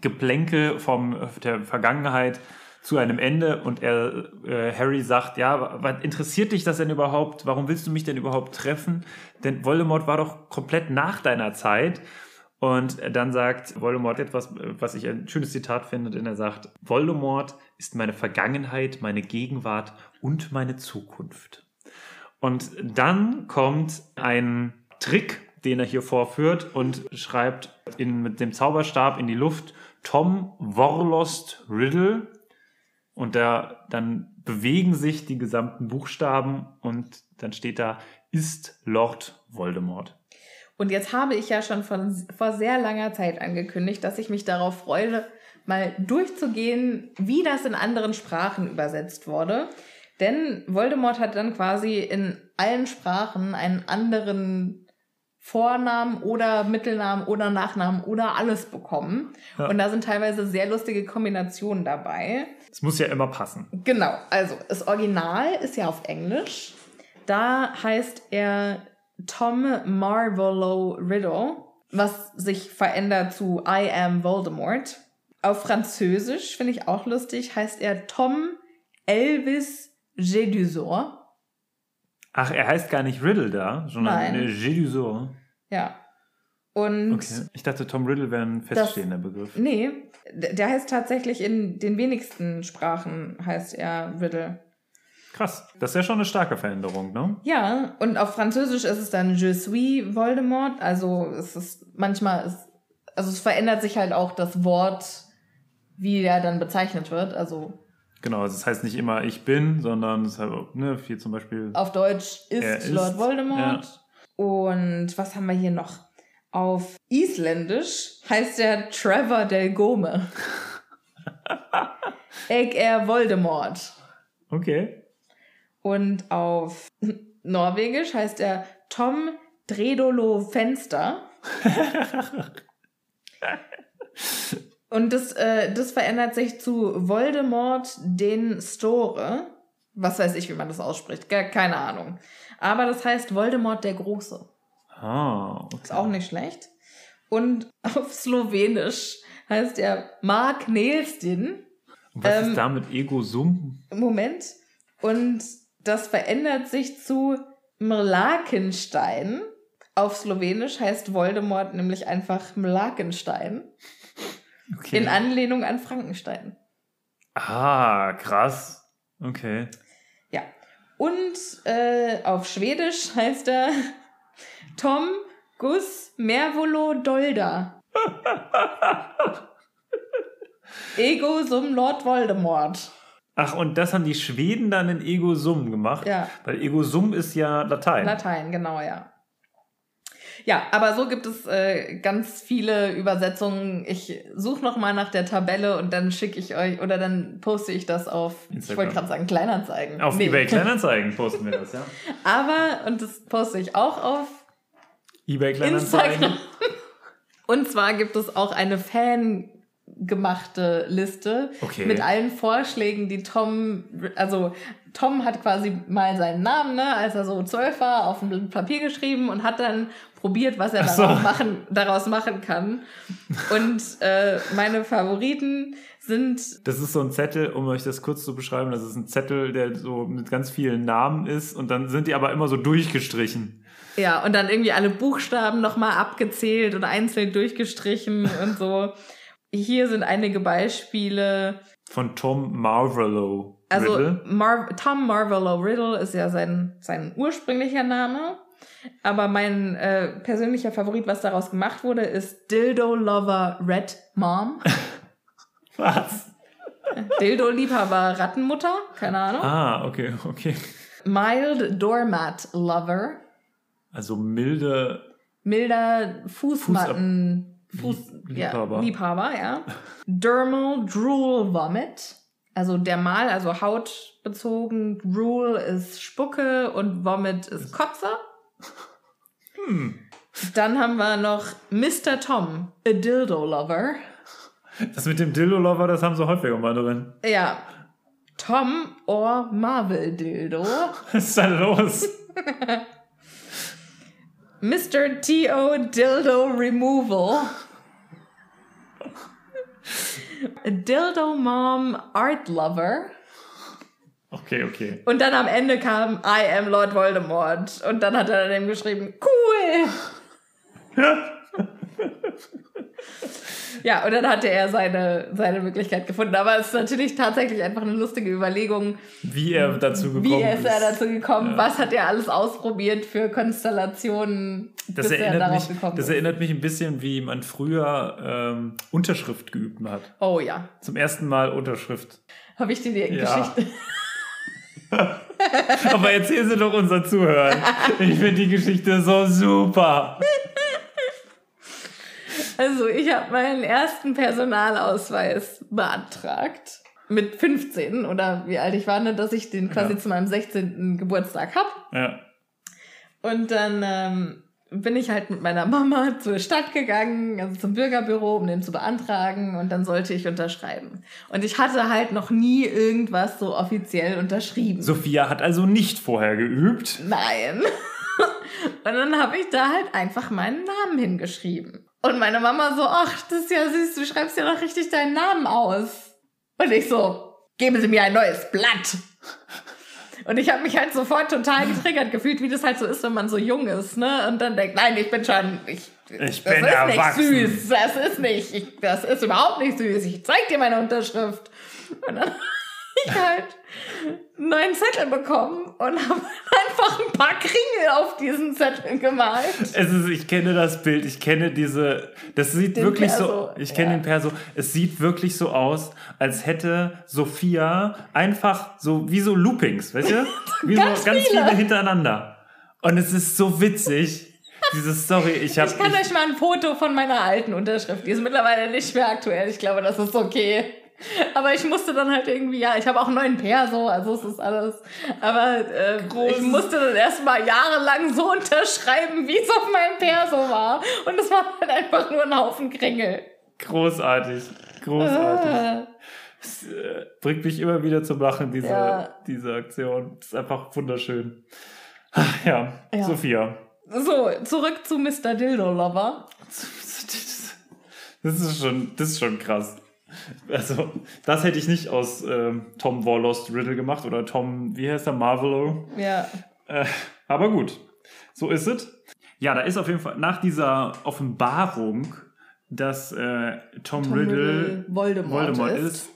[SPEAKER 2] Geplänkel vom der Vergangenheit zu einem Ende und er äh, Harry sagt, ja, was interessiert dich das denn überhaupt? Warum willst du mich denn überhaupt treffen? Denn Voldemort war doch komplett nach deiner Zeit. Und dann sagt Voldemort etwas, was ich ein schönes Zitat finde, denn er sagt, Voldemort ist meine Vergangenheit, meine Gegenwart und meine Zukunft. Und dann kommt ein Trick, den er hier vorführt und schreibt in, mit dem Zauberstab in die Luft Tom Worlost Riddle. Und da dann bewegen sich die gesamten Buchstaben und dann steht da, ist Lord Voldemort.
[SPEAKER 1] Und jetzt habe ich ja schon von, vor sehr langer Zeit angekündigt, dass ich mich darauf freue, mal durchzugehen, wie das in anderen Sprachen übersetzt wurde. Denn Voldemort hat dann quasi in allen Sprachen einen anderen Vornamen oder Mittelnamen oder Nachnamen oder alles bekommen.
[SPEAKER 2] Ja.
[SPEAKER 1] Und da sind teilweise sehr lustige Kombinationen dabei.
[SPEAKER 2] Es muss ja immer passen.
[SPEAKER 1] Genau, also das Original ist ja auf Englisch. Da heißt er Tom Marvolo Riddle, was sich verändert zu I am Voldemort. Auf Französisch, finde ich auch lustig, heißt er Tom Elvis Jedusor.
[SPEAKER 2] Ach, er heißt gar nicht Riddle da, sondern
[SPEAKER 1] Nein.
[SPEAKER 2] äh, Jedusor.
[SPEAKER 1] Ja. Und
[SPEAKER 2] Okay. Ich dachte, Tom Riddle wäre ein feststehender Begriff.
[SPEAKER 1] nee, der heißt tatsächlich in den wenigsten Sprachen heißt er Riddle.
[SPEAKER 2] Krass. Das ist ja schon eine starke Veränderung, ne?
[SPEAKER 1] Ja, und auf Französisch ist es dann Je suis Voldemort. Also es ist manchmal, ist, also es verändert sich halt auch das Wort, wie er dann bezeichnet wird. Also
[SPEAKER 2] Genau, also das heißt nicht immer ich bin, sondern es ist halt, auch, ne, hier zum Beispiel.
[SPEAKER 1] auf Deutsch ist,
[SPEAKER 2] ist,
[SPEAKER 1] Lord Voldemort. Und was haben wir hier noch? Auf Isländisch heißt er Trevor Del Gome. [laughs] Egg er Voldemort.
[SPEAKER 2] Okay.
[SPEAKER 1] Und auf [laughs] Norwegisch heißt er Tom Dredolo Fenster. [laughs] Und das, äh, das verändert sich zu Voldemort den Store. Was weiß ich, wie man das ausspricht. Keine Ahnung. Aber das heißt Voldemort der Große.
[SPEAKER 2] Ah,
[SPEAKER 1] Ist
[SPEAKER 2] okay.
[SPEAKER 1] auch nicht schlecht. Und [laughs] auf Slowenisch heißt er Mark.
[SPEAKER 2] Und was
[SPEAKER 1] ähm,
[SPEAKER 2] ist da mit Ego-Sum?
[SPEAKER 1] Moment. Und das verändert sich zu Mlakenstein. Auf Slowenisch heißt Voldemort nämlich einfach Mlakenstein.
[SPEAKER 2] Okay.
[SPEAKER 1] In Anlehnung an Frankenstein.
[SPEAKER 2] ah, krass. Okay.
[SPEAKER 1] Ja. Und äh, auf Schwedisch heißt er Tom Gus Mervolo Dolda. [laughs] Ego sum Lord Voldemort.
[SPEAKER 2] Ach, und das haben die Schweden dann in Ego-Sum gemacht?
[SPEAKER 1] Ja.
[SPEAKER 2] Weil Ego-Sum ist ja Latein.
[SPEAKER 1] Latein, genau, ja. Ja, aber so gibt es äh, ganz viele Übersetzungen. Ich suche noch mal nach der Tabelle und dann schicke ich euch oder dann poste ich das auf,
[SPEAKER 2] Instagram.
[SPEAKER 1] ich wollte gerade sagen Kleinanzeigen.
[SPEAKER 2] Auf
[SPEAKER 1] Nee.
[SPEAKER 2] eBay [laughs] Kleinanzeigen posten wir das, ja.
[SPEAKER 1] Aber, und das poste ich auch auf
[SPEAKER 2] eBay Kleinanzeigen.
[SPEAKER 1] Instagram. [laughs] Und zwar gibt es auch eine Fan gemachte Liste
[SPEAKER 2] Okay.
[SPEAKER 1] mit allen Vorschlägen, die Tom, also Tom hat quasi mal seinen Namen, ne, als er so zwölf war, auf ein Blatt Papier geschrieben und hat dann probiert, was er
[SPEAKER 2] so.
[SPEAKER 1] daraus, machen, daraus machen kann. Und äh, meine Favoriten sind
[SPEAKER 2] Das ist so ein Zettel, um euch das kurz zu beschreiben. Das ist ein Zettel, der so mit ganz vielen Namen ist und dann sind die aber immer so durchgestrichen.
[SPEAKER 1] Ja, und dann irgendwie alle Buchstaben nochmal abgezählt und einzeln durchgestrichen und so. Hier sind einige Beispiele.
[SPEAKER 2] Von Tom Marvolo.
[SPEAKER 1] Also
[SPEAKER 2] Riddle.
[SPEAKER 1] Mar Tom Marvolo Riddle ist ja sein, sein ursprünglicher Name. Aber mein äh, persönlicher Favorit, was daraus gemacht wurde, ist Dildo Lover Red Mom. [laughs]
[SPEAKER 2] Was?
[SPEAKER 1] Dildo-Liebhaber Rattenmutter, keine Ahnung.
[SPEAKER 2] Ah, okay, okay.
[SPEAKER 1] Mild Doormat Lover.
[SPEAKER 2] Also milde.
[SPEAKER 1] Milder Fußmatten. Fuß,
[SPEAKER 2] Lieb-
[SPEAKER 1] ja,
[SPEAKER 2] Liebhaber.
[SPEAKER 1] Liebhaber, ja. Dermal Drool Vomit. Also dermal, also hautbezogen. Drool ist Spucke und Vomit ist Kotze.
[SPEAKER 2] Hm.
[SPEAKER 1] Dann haben wir noch Mr. Tom, a Dildo Lover.
[SPEAKER 2] Das mit dem Dildo-Lover, das haben sie häufiger mal drin.
[SPEAKER 1] Ja. Tom or Marvel Dildo. [laughs]
[SPEAKER 2] Was ist da los? [laughs]
[SPEAKER 1] Mr. T.O. Dildo Removal. Dildo Mom Art Lover.
[SPEAKER 2] Okay, okay.
[SPEAKER 1] Und dann am Ende kam I am Lord Voldemort. Und dann hat er dann eben geschrieben, cool. [laughs] Ja, und dann hatte er seine, seine Möglichkeit gefunden. Aber es ist natürlich tatsächlich einfach eine lustige Überlegung,
[SPEAKER 2] Wie er dazu gekommen
[SPEAKER 1] wie ist
[SPEAKER 2] ist.
[SPEAKER 1] er dazu gekommen, was hat er alles ausprobiert für Konstellationen,
[SPEAKER 2] Das
[SPEAKER 1] bis er
[SPEAKER 2] erinnert,
[SPEAKER 1] darauf
[SPEAKER 2] mich,
[SPEAKER 1] gekommen
[SPEAKER 2] das
[SPEAKER 1] ist.
[SPEAKER 2] erinnert mich ein bisschen, wie man früher ähm, Unterschrift geübt hat.
[SPEAKER 1] Oh ja,
[SPEAKER 2] Zum ersten Mal Unterschrift.
[SPEAKER 1] habe ich dir die
[SPEAKER 2] Ja.
[SPEAKER 1] Geschichte. [laughs]
[SPEAKER 2] Aber erzähl sie doch unseren Zuhörern. Ich finde die Geschichte so super. [laughs]
[SPEAKER 1] Also ich habe meinen ersten Personalausweis beantragt. Mit 15 oder wie alt ich war, ne, dass ich den quasi
[SPEAKER 2] Ja.
[SPEAKER 1] zu meinem 16. Geburtstag hab.
[SPEAKER 2] Ja.
[SPEAKER 1] Und dann ähm, bin ich halt mit meiner Mama zur Stadt gegangen, also zum Bürgerbüro, um den zu beantragen. Und dann sollte ich unterschreiben. Und ich hatte halt noch nie irgendwas so offiziell unterschrieben.
[SPEAKER 2] Sophia hat also nicht vorher geübt.
[SPEAKER 1] Nein. [laughs] Und dann habe ich da halt einfach meinen Namen hingeschrieben. Und meine Mama so, ach, das ist ja süß, du schreibst ja doch richtig deinen Namen aus. Und ich so, geben Sie mir ein neues Blatt. Und ich habe mich halt sofort total getriggert gefühlt, wie das halt so ist, wenn man so jung ist, ne? Und dann denkt, nein, ich bin schon, ich,
[SPEAKER 2] Ich
[SPEAKER 1] das
[SPEAKER 2] bin
[SPEAKER 1] ist
[SPEAKER 2] erwachsen.
[SPEAKER 1] nicht süß, das ist nicht, ich, das ist überhaupt nicht süß. Ich zeig dir meine Unterschrift. Und dann ich halt einen neuen Zettel bekommen und habe einfach ein paar Kringel auf diesen Zettel gemalt.
[SPEAKER 2] Es ist, ich kenne das Bild, ich kenne diese, das sieht
[SPEAKER 1] Den
[SPEAKER 2] wirklich so,
[SPEAKER 1] Perso,
[SPEAKER 2] ich kenne
[SPEAKER 1] ja.
[SPEAKER 2] den Perso, es sieht wirklich so aus, als hätte Sophia einfach so, wie so Loopings, weißt du? [laughs] Wie
[SPEAKER 1] Ganz
[SPEAKER 2] so ganz
[SPEAKER 1] viele.
[SPEAKER 2] viele hintereinander. Und es ist so witzig, diese Story. Ich habe
[SPEAKER 1] Ich kann euch mal ein Foto von meiner alten Unterschrift, die ist mittlerweile nicht mehr aktuell. Ich glaube, das ist okay. [laughs] Aber ich musste dann halt irgendwie, ja, ich habe auch einen neuen Perso, also es ist alles. Aber äh, ich musste dann erstmal jahrelang so unterschreiben, wie es auf meinem Perso war. Und es war halt einfach nur ein Haufen Kringel.
[SPEAKER 2] großartig, großartig.
[SPEAKER 1] Ah.
[SPEAKER 2] Es, äh, bringt mich immer wieder zum Lachen, diese,
[SPEAKER 1] Ja.
[SPEAKER 2] diese Aktion. Das ist einfach wunderschön. Ja,
[SPEAKER 1] Ja.
[SPEAKER 2] Sophia.
[SPEAKER 1] So, zurück zu Mr. Dildo Lover. [laughs]
[SPEAKER 2] Das ist schon, das ist schon krass. Also, das hätte ich nicht aus ähm, Tom Warlost Riddle gemacht oder Tom, wie heißt der, Marvelo.
[SPEAKER 1] Ja.
[SPEAKER 2] Äh, aber gut, so ist es. Ja, da ist auf jeden Fall nach dieser Offenbarung, dass äh, Tom,
[SPEAKER 1] Tom
[SPEAKER 2] Riddle,
[SPEAKER 1] Riddle Voldemort,
[SPEAKER 2] Voldemort
[SPEAKER 1] ist.
[SPEAKER 2] ist,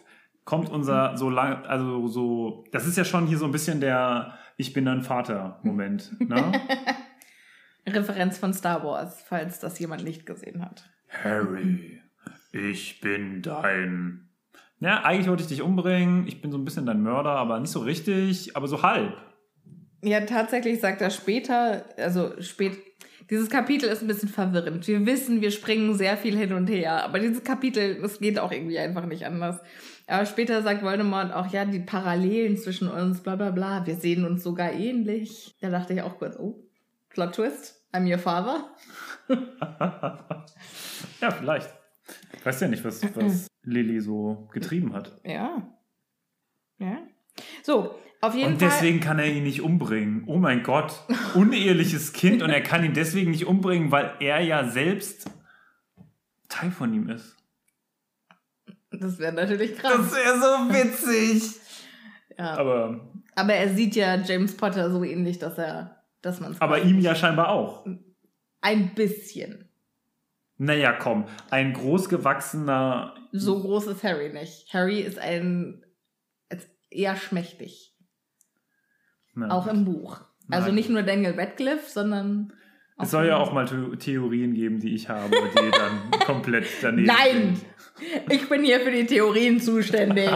[SPEAKER 2] kommt unser so lang, also so, das ist ja schon hier so ein bisschen der Ich bin dein Vater-Moment. Ne? [laughs]
[SPEAKER 1] Referenz von Star Wars, falls das jemand nicht gesehen hat.
[SPEAKER 2] Harry, ich bin dein. Ja, eigentlich wollte ich dich umbringen. Ich bin so ein bisschen dein Mörder, aber nicht so richtig, aber so halb.
[SPEAKER 1] Ja, tatsächlich sagt er später, also spät, Dieses Kapitel ist ein bisschen verwirrend. Wir wissen, wir springen sehr viel hin und her, aber dieses Kapitel, es geht auch irgendwie einfach nicht anders. Aber später sagt Voldemort auch, ja, die Parallelen zwischen uns, bla bla bla, wir sehen uns sogar ähnlich. Da dachte ich auch kurz, oh, Plot Twist, I'm your father. [laughs]
[SPEAKER 2] ja, vielleicht. Ich weiß ja nicht, was, was Lilly so getrieben hat.
[SPEAKER 1] Ja. Ja. So, auf jeden
[SPEAKER 2] und
[SPEAKER 1] Fall.
[SPEAKER 2] deswegen kann er ihn nicht umbringen. Oh mein Gott, uneheliches Kind und er kann ihn deswegen nicht umbringen, weil er ja selbst Teil von ihm ist.
[SPEAKER 1] Das wäre natürlich krass.
[SPEAKER 2] Das wäre so witzig. [laughs]
[SPEAKER 1] ja.
[SPEAKER 2] Aber,
[SPEAKER 1] Aber er sieht ja James Potter so ähnlich, dass er, dass man
[SPEAKER 2] aber ihm ja scheinbar auch.
[SPEAKER 1] Ein bisschen.
[SPEAKER 2] Naja, komm, ein großgewachsener.
[SPEAKER 1] So groß ist Harry nicht. Harry ist ein ist eher schmächtig.
[SPEAKER 2] Na,
[SPEAKER 1] Auch im Buch. Also
[SPEAKER 2] Nein.
[SPEAKER 1] nicht nur Daniel Radcliffe, sondern.
[SPEAKER 2] Es soll ja auch mal The- Theorien geben, die ich habe, die dann [laughs] komplett daneben
[SPEAKER 1] Nein!
[SPEAKER 2] sind.
[SPEAKER 1] Ich bin hier für die Theorien zuständig.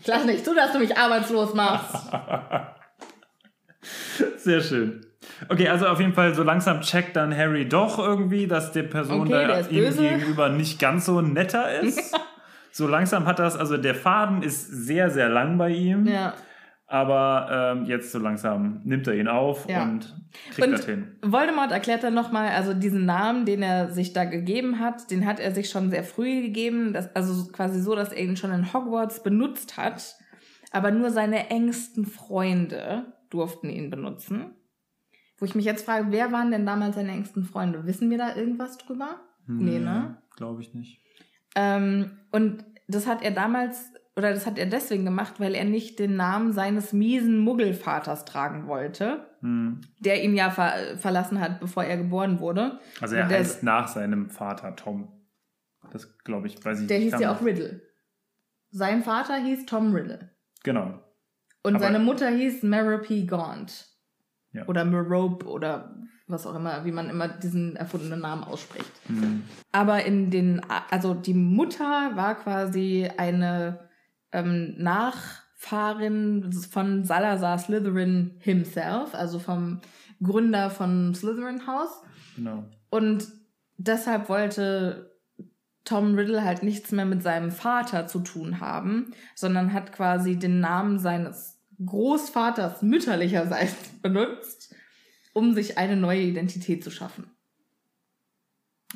[SPEAKER 1] Ich [laughs] lass nicht zu, dass du mich arbeitslos machst.
[SPEAKER 2] Sehr schön. Okay, also auf jeden Fall so langsam checkt dann Harry doch irgendwie, dass die Person
[SPEAKER 1] Okay, der
[SPEAKER 2] da ihm
[SPEAKER 1] böse.
[SPEAKER 2] gegenüber nicht ganz so netter [laughs] ist. so langsam hat das, also der Faden ist sehr, sehr lang bei ihm.
[SPEAKER 1] Ja.
[SPEAKER 2] Aber ähm, jetzt so langsam nimmt er ihn auf
[SPEAKER 1] Ja.
[SPEAKER 2] und kriegt
[SPEAKER 1] Und
[SPEAKER 2] das hin.
[SPEAKER 1] Voldemort erklärt dann nochmal, also diesen Namen, den er sich da gegeben hat, den hat er sich schon sehr früh gegeben, das, also quasi so, dass er ihn schon in Hogwarts benutzt hat, aber nur seine engsten Freunde durften ihn benutzen. Wo ich mich jetzt frage, wer waren denn damals seine engsten Freunde? Wissen wir da irgendwas drüber? Nee, ne?
[SPEAKER 2] Glaube ich nicht.
[SPEAKER 1] Ähm, und das hat er damals, oder das hat er deswegen gemacht, weil er nicht den Namen seines miesen Muggelvaters tragen wollte,
[SPEAKER 2] Hm.
[SPEAKER 1] der ihn ja ver verlassen hat, bevor er geboren wurde.
[SPEAKER 2] Also er
[SPEAKER 1] der,
[SPEAKER 2] heißt nach seinem Vater Tom. Das glaube ich, weiß ich
[SPEAKER 1] der
[SPEAKER 2] nicht.
[SPEAKER 1] hieß
[SPEAKER 2] kann
[SPEAKER 1] ja auch Riddle. Sein Vater hieß Tom Riddle.
[SPEAKER 2] Genau.
[SPEAKER 1] Und
[SPEAKER 2] Aber-
[SPEAKER 1] seine Mutter hieß Merope Gaunt.
[SPEAKER 2] Ja.
[SPEAKER 1] Oder Merope oder was auch immer, wie man immer diesen erfundenen Namen ausspricht.
[SPEAKER 2] Hm.
[SPEAKER 1] Aber in den, also die Mutter war quasi eine ähm, Nachfahrin von Salazar Slytherin himself, also vom Gründer von Slytherin House.
[SPEAKER 2] Genau.
[SPEAKER 1] Und deshalb wollte Tom Riddle halt nichts mehr mit seinem Vater zu tun haben, sondern hat quasi den Namen seines Großvaters mütterlicherseits [laughs] benutzt, um sich eine neue Identität zu schaffen.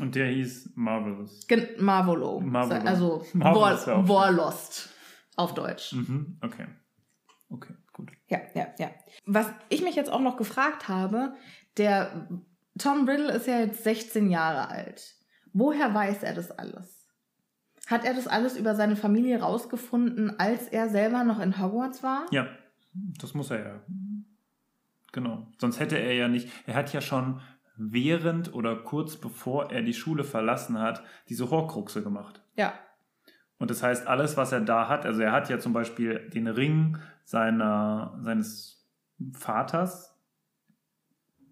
[SPEAKER 2] Und der hieß Marvelous.
[SPEAKER 1] Gen Marvolo.
[SPEAKER 2] Marvolo.
[SPEAKER 1] Also [laughs]
[SPEAKER 2] Marvelous
[SPEAKER 1] War. Warlost auf Deutsch.
[SPEAKER 2] Mhm. Okay. Okay, gut.
[SPEAKER 1] Ja, ja, ja. Was ich mich jetzt auch noch gefragt habe, der Tom Riddle ist ja jetzt 16 Jahre alt. Woher weiß er das alles? Hat er das alles über seine Familie rausgefunden, als er selber noch in Hogwarts war?
[SPEAKER 2] Ja, das muss er ja. Genau. Sonst hätte er ja nicht. Er hat ja schon während oder kurz bevor er die Schule verlassen hat, diese Horcruxe gemacht.
[SPEAKER 1] Ja.
[SPEAKER 2] Und das heißt, alles, was er da hat, also er hat ja zum Beispiel den Ring seiner, seines Vaters,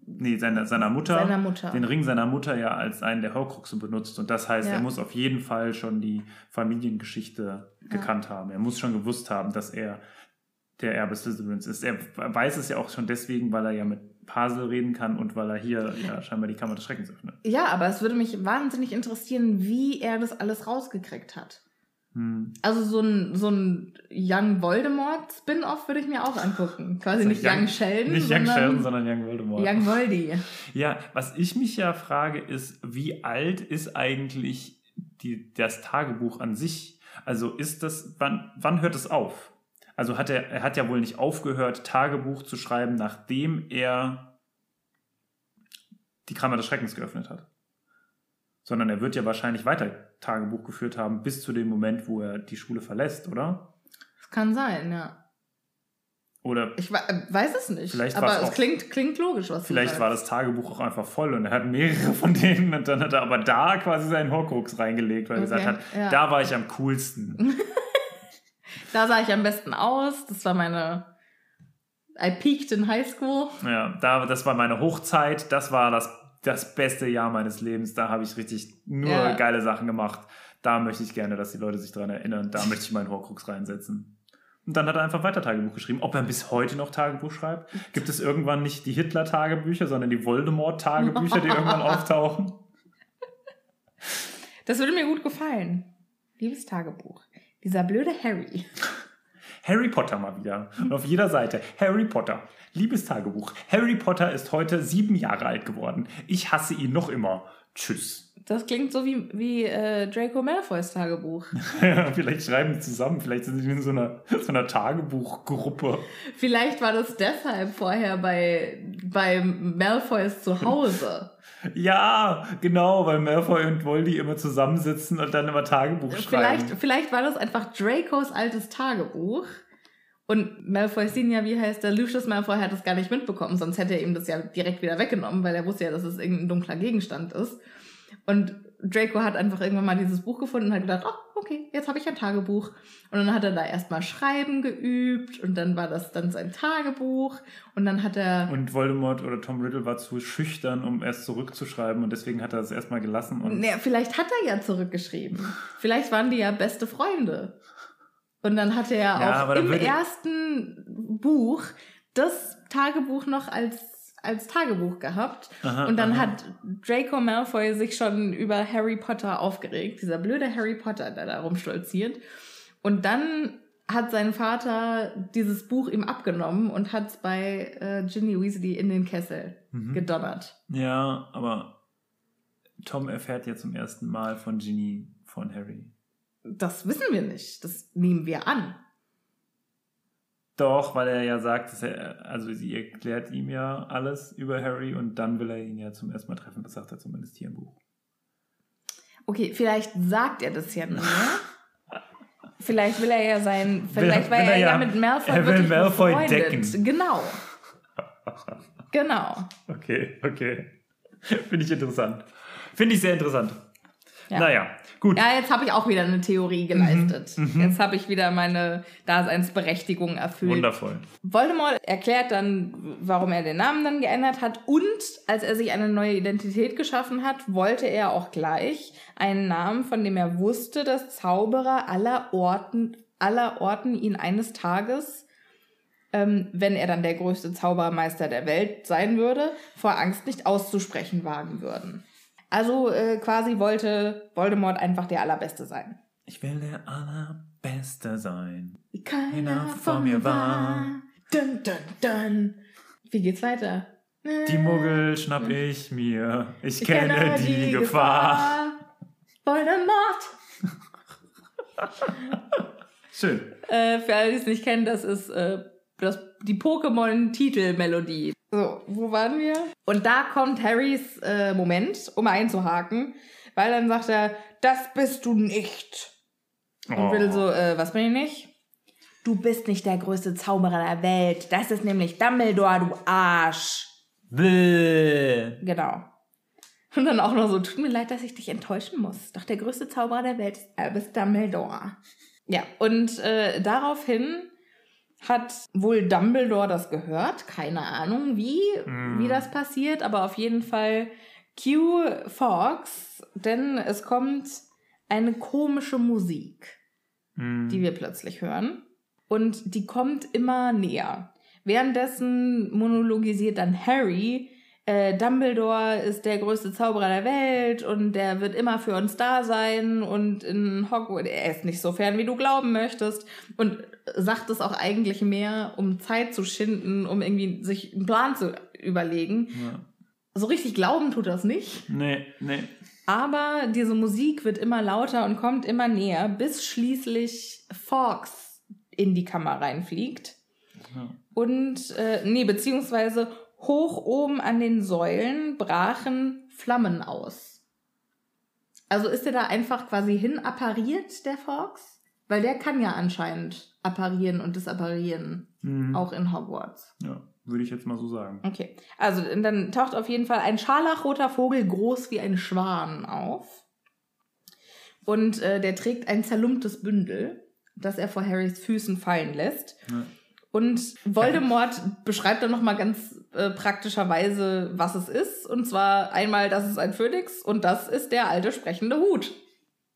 [SPEAKER 2] nee, seiner, seiner Mutter,
[SPEAKER 1] Seiner Mutter.
[SPEAKER 2] den Ring seiner Mutter ja als einen der Horcruxe benutzt. Und das heißt,
[SPEAKER 1] Ja.
[SPEAKER 2] er muss auf jeden Fall schon die Familiengeschichte gekannt haben. Er muss schon gewusst haben, dass er der Erbe Slytherins ist. Er weiß es ja auch schon deswegen, weil er ja mit Pasel reden kann und weil er hier ja scheinbar die Kammer des Schreckens öffnet.
[SPEAKER 1] Ja, aber es würde mich wahnsinnig interessieren, wie er das alles rausgekriegt hat.
[SPEAKER 2] Hm.
[SPEAKER 1] Also so ein, so ein Young Voldemort Spin-off würde ich mir auch angucken. Quasi
[SPEAKER 2] Also
[SPEAKER 1] nicht
[SPEAKER 2] Young-
[SPEAKER 1] Young Sheldon,
[SPEAKER 2] Nicht Young
[SPEAKER 1] sondern
[SPEAKER 2] Sheldon, sondern Young Voldemort.
[SPEAKER 1] Young Voldy.
[SPEAKER 2] Ja, was ich mich ja frage, ist, wie alt ist eigentlich die, das Tagebuch an sich? Also ist das, wann, wann hört es auf? Also hat er, er hat ja wohl nicht aufgehört, Tagebuch zu schreiben, nachdem er die Kammer des Schreckens geöffnet hat. Sondern er wird ja wahrscheinlich weiter Tagebuch geführt haben, bis zu dem Moment, wo er die Schule verlässt, oder?
[SPEAKER 1] Das kann sein, ja.
[SPEAKER 2] Oder
[SPEAKER 1] Ich äh, weiß es nicht.
[SPEAKER 2] Vielleicht
[SPEAKER 1] aber es
[SPEAKER 2] auch-
[SPEAKER 1] klingt, klingt logisch, was
[SPEAKER 2] Vielleicht
[SPEAKER 1] du
[SPEAKER 2] war das Tagebuch auch einfach voll und er hat mehrere von denen und dann hat er aber da quasi seinen Horcrux reingelegt, weil er
[SPEAKER 1] Okay,
[SPEAKER 2] gesagt hat,
[SPEAKER 1] ja.
[SPEAKER 2] da war ich am coolsten. [laughs]
[SPEAKER 1] Da sah ich am besten aus. Das war meine. I peaked in high school.
[SPEAKER 2] ja, da, das war meine Hochzeit, das war das, das beste Jahr meines Lebens. Da habe ich richtig nur
[SPEAKER 1] Ja.
[SPEAKER 2] geile Sachen gemacht. Da möchte ich gerne, dass die Leute sich dran erinnern. Da möchte ich meinen Horcrux reinsetzen. Und dann hat er einfach weiter Tagebuch geschrieben. Ob er bis heute noch Tagebuch schreibt? Gibt es irgendwann nicht die Hitler-Tagebücher, sondern die Voldemort-Tagebücher, die irgendwann [laughs] auftauchen?
[SPEAKER 1] Das würde mir gut gefallen. Liebes Tagebuch. Dieser blöde Harry.
[SPEAKER 2] Harry Potter mal wieder. Und auf jeder Seite Harry Potter. Liebes Tagebuch. Harry Potter ist heute sieben Jahre alt geworden. Ich hasse ihn noch immer. Tschüss.
[SPEAKER 1] Das klingt so wie, wie äh, Draco Malfoys Tagebuch. [laughs]
[SPEAKER 2] vielleicht schreiben sie zusammen. Vielleicht sind sie in so einer, so einer Tagebuchgruppe.
[SPEAKER 1] Vielleicht war das deshalb vorher bei, bei Malfoys zu Hause.
[SPEAKER 2] Ja, genau, weil Malfoy und Voldy immer zusammensitzen und dann immer Tagebuch schreiben.
[SPEAKER 1] Vielleicht, vielleicht war das einfach Dracos altes Tagebuch. Und Malfoy Senior, wie heißt der? Lucius Malfoy hat das gar nicht mitbekommen, sonst hätte er ihm das ja direkt wieder weggenommen, weil er wusste ja, dass es irgendein dunkler Gegenstand ist. Und Draco hat einfach irgendwann mal dieses Buch gefunden und hat gedacht, oh, okay, jetzt habe ich ein Tagebuch. Und dann hat er da erstmal Schreiben geübt und dann war das dann sein Tagebuch und dann hat er...
[SPEAKER 2] Und Voldemort oder Tom Riddle war zu schüchtern, um erst zurückzuschreiben und deswegen hat er es erstmal gelassen. Und
[SPEAKER 1] naja, vielleicht hat er ja zurückgeschrieben. vielleicht waren die ja beste Freunde. Und dann hat er ja, auch im ersten Buch das Tagebuch noch als als Tagebuch gehabt. Aha, und dann aha. hat Draco Malfoy sich schon über Harry Potter aufgeregt. Dieser blöde Harry Potter, der da rumstolziert. Und dann hat sein Vater dieses Buch ihm abgenommen und hat es bei äh, Ginny Weasley in den Kessel mhm. gedonnert.
[SPEAKER 2] Ja, aber Tom erfährt ja zum ersten Mal von Ginny von Harry.
[SPEAKER 1] Das wissen wir nicht. Das nehmen wir an.
[SPEAKER 2] Doch, weil er ja sagt, dass er, also sie erklärt ihm ja alles über Harry und dann will er ihn ja zum ersten Mal treffen. Das sagt er zumindest hier im Buch.
[SPEAKER 1] Okay, vielleicht sagt er das ja nur. [laughs] vielleicht will er ja sein, vielleicht will, war er, ja, ja mit Malfoy er will Malfoy befreundet. decken. Genau. [laughs] genau.
[SPEAKER 2] Okay, okay. Finde ich interessant. Finde ich sehr interessant. Ja. Naja, gut.
[SPEAKER 1] Ja, jetzt habe ich auch wieder eine Theorie geleistet. Mhm, mhm. jetzt habe ich wieder meine Daseinsberechtigung erfüllt.
[SPEAKER 2] Wundervoll.
[SPEAKER 1] Voldemort erklärt dann, warum er den Namen dann geändert hat. Und als er sich eine neue Identität geschaffen hat, wollte er auch gleich einen Namen, von dem er wusste, dass Zauberer aller Orten, aller Orten ihn eines Tages ähm, wenn er dann der größte Zaubermeister der Welt sein würde, vor Angst nicht auszusprechen wagen würden. Also äh, quasi wollte Voldemort einfach der Allerbeste sein.
[SPEAKER 2] Ich will der Allerbeste sein.
[SPEAKER 1] Wie keiner vor mir war. Dun, dun, dun. Wie geht's weiter?
[SPEAKER 2] Die Muggel schnapp ich mir. Ich, ich kenne, kenne, die, die Gefahr.
[SPEAKER 1] Gefahr. Voldemort. [laughs]
[SPEAKER 2] Schön.
[SPEAKER 1] Äh, für alle, die es nicht kennen, das ist äh, das, die Pokémon-Titelmelodie. So, wo waren wir? Und da kommt Harrys äh, Moment, um einzuhaken, weil dann sagt er, das bist du nicht. Und oh. Riddle so, äh, was bin ich nicht? Du bist nicht der größte Zauberer der Welt. Das ist nämlich Dumbledore, du Arsch. Bäh. Genau. Und dann auch noch so, tut mir leid, dass ich dich enttäuschen muss. Doch der größte Zauberer der Welt ist Albus Dumbledore. Ja, und äh, daraufhin hat wohl Dumbledore das gehört. Keine Ahnung, wie, mm. wie das passiert, aber auf jeden Fall Q Fox, denn es kommt eine komische Musik, mm. die wir plötzlich hören. Und die kommt immer näher. Währenddessen monologisiert dann Harry, äh, Dumbledore ist der größte Zauberer der Welt und der wird immer für uns da sein und in Hogwarts, er ist nicht so fern, wie du glauben möchtest und sagt es auch eigentlich mehr, um Zeit zu schinden, um irgendwie sich einen Plan zu überlegen. Ja. So richtig glauben tut das nicht.
[SPEAKER 2] Nee, nee.
[SPEAKER 1] Aber diese Musik wird immer lauter und kommt immer näher, bis schließlich Fox in die Kammer reinfliegt. Ja. Und, äh, nee, beziehungsweise Hoch oben an den Säulen brachen Flammen aus. Also ist er da einfach quasi hin appariert, der Fox? Weil der kann ja anscheinend apparieren und disapparieren. Mhm. Auch in Hogwarts.
[SPEAKER 2] Ja, würde ich jetzt mal so sagen.
[SPEAKER 1] Okay. Also dann taucht auf jeden Fall ein scharlachroter Vogel groß wie ein Schwan auf. Und äh, der trägt ein zerlumptes Bündel, das er vor Harrys Füßen fallen lässt. Ja. Und Voldemort beschreibt dann nochmal ganz äh, praktischerweise, was es ist. Und zwar einmal, das ist ein Phönix und das ist der alte sprechende Hut.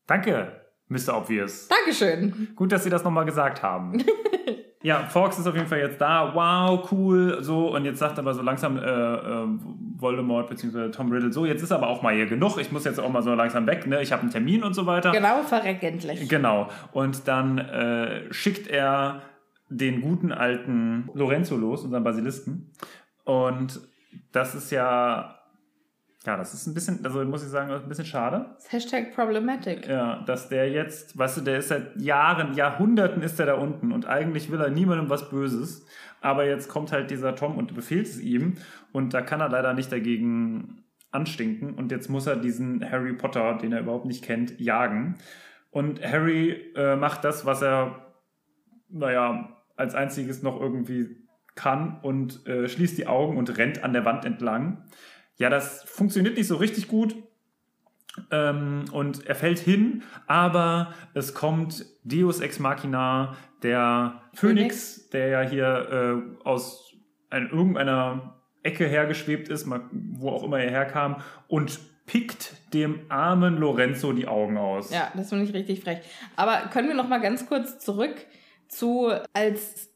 [SPEAKER 2] Danke. Mr. Obvious.
[SPEAKER 1] Dankeschön.
[SPEAKER 2] Gut, dass Sie das nochmal gesagt haben. [laughs] ja, Fox ist auf jeden Fall jetzt da. Wow, cool. So, und jetzt sagt aber so langsam äh, äh, Voldemort bzw. Tom Riddle so, jetzt ist aber auch mal hier genug. Ich muss jetzt auch mal so langsam weg. Ne? Ich habe einen Termin und so weiter.
[SPEAKER 1] Genau, verreck endlich.
[SPEAKER 2] Genau. Und dann äh, schickt er den guten alten Lorenzo los, unseren Basilisken. Und das ist ja ja, das ist ein bisschen, also muss ich sagen, ein bisschen schade.
[SPEAKER 1] Das Hashtag problematic.
[SPEAKER 2] Ja, dass der jetzt, weißt du, der ist seit Jahren, Jahrhunderten ist er da unten und eigentlich will er niemandem was Böses. Aber jetzt kommt halt dieser Tom und befehlt es ihm und da kann er leider nicht dagegen anstinken und jetzt muss er diesen Harry Potter, den er überhaupt nicht kennt, jagen. Und Harry äh, macht das, was er, naja, als einziges noch irgendwie kann und äh, schließt die Augen und rennt an der Wand entlang. Ja, das funktioniert nicht so richtig gut. Ähm, und er fällt hin, aber es kommt Deus Ex Machina, der Phönix, Phönix. der ja hier äh, aus ein, irgendeiner Ecke hergeschwebt ist, wo auch immer er herkam, und pickt dem armen Lorenzo die Augen aus.
[SPEAKER 1] Ja, das finde ich richtig frech. Aber können wir noch mal ganz kurz zurück zu, als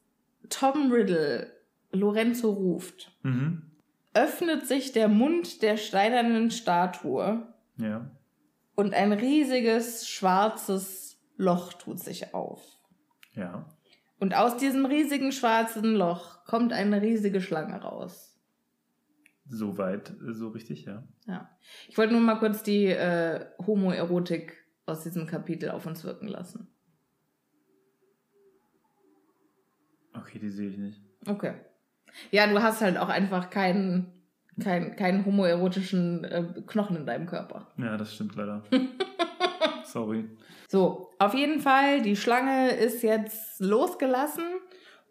[SPEAKER 1] Tom Riddle Lorenzo ruft. Mhm öffnet sich der Mund der steinernen Statue.
[SPEAKER 2] Ja.
[SPEAKER 1] Und ein riesiges schwarzes Loch tut sich auf.
[SPEAKER 2] Ja.
[SPEAKER 1] Und aus diesem riesigen schwarzen Loch kommt eine riesige Schlange raus.
[SPEAKER 2] Soweit, so richtig, ja.
[SPEAKER 1] Ja. Ich wollte nur mal kurz die äh, Homoerotik aus diesem Kapitel auf uns wirken lassen.
[SPEAKER 2] Okay, die sehe ich nicht.
[SPEAKER 1] Okay. Ja, du hast halt auch einfach keinen keinen, keinen homoerotischen äh, Knochen in deinem Körper.
[SPEAKER 2] Ja, das stimmt leider. [laughs] Sorry.
[SPEAKER 1] So, auf jeden Fall, die Schlange ist jetzt losgelassen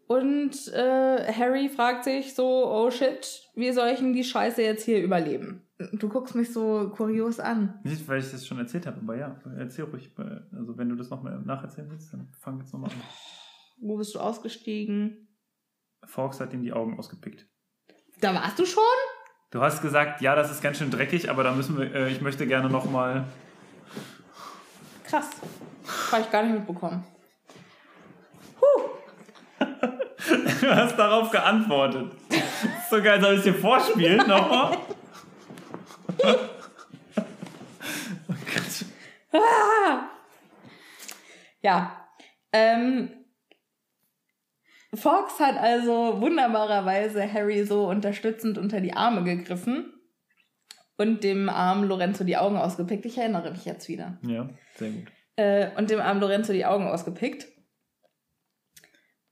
[SPEAKER 1] und äh, Harry fragt sich so, oh shit, wie soll ich denn die Scheiße jetzt hier überleben? Du guckst mich so kurios an.
[SPEAKER 2] Nicht, weil ich das schon erzählt habe, aber ja, erzähl ruhig. Also wenn du das nochmal nacherzählen willst, dann fang jetzt nochmal an.
[SPEAKER 1] Wo bist du ausgestiegen?
[SPEAKER 2] Fox hat ihm die Augen ausgepickt.
[SPEAKER 1] Da warst du schon?
[SPEAKER 2] Du hast gesagt, ja, das ist ganz schön dreckig, aber da müssen wir, äh, ich möchte gerne nochmal.
[SPEAKER 1] Krass. Habe ich gar nicht mitbekommen. Huh. [laughs]
[SPEAKER 2] du hast darauf geantwortet. so geil, soll ich dir vorspielen nochmal? oh. [laughs]
[SPEAKER 1] Ah. Ja. Ähm, Fox hat also wunderbarerweise Harry so unterstützend unter die Arme gegriffen und dem armen Lorenzo die Augen ausgepickt. Ich erinnere mich jetzt wieder.
[SPEAKER 2] Ja, sehr gut.
[SPEAKER 1] Äh, und dem armen Lorenzo die Augen ausgepickt.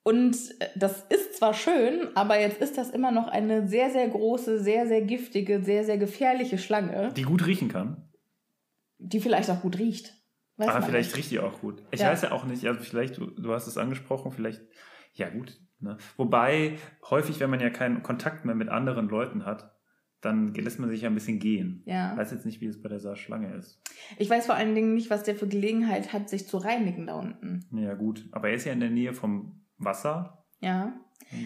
[SPEAKER 1] Und das ist zwar schön, aber jetzt ist das immer noch eine sehr, sehr große, sehr, sehr giftige, sehr, sehr gefährliche Schlange.
[SPEAKER 2] Die gut riechen kann.
[SPEAKER 1] Die vielleicht auch gut riecht.
[SPEAKER 2] Weiß aber vielleicht nicht. riecht die auch gut. Ich ja. weiß ja auch nicht, also vielleicht, du, du hast es angesprochen, vielleicht ja, gut. Ne? Wobei, häufig, wenn man ja keinen Kontakt mehr mit anderen Leuten hat, dann lässt man sich ja ein bisschen gehen.
[SPEAKER 1] Ja.
[SPEAKER 2] Ich weiß jetzt nicht, wie es bei der Schlange ist.
[SPEAKER 1] Ich weiß vor allen Dingen nicht, was der für Gelegenheit hat, sich zu reinigen da unten.
[SPEAKER 2] Ja, gut. Aber er ist ja in der Nähe vom Wasser.
[SPEAKER 1] Ja.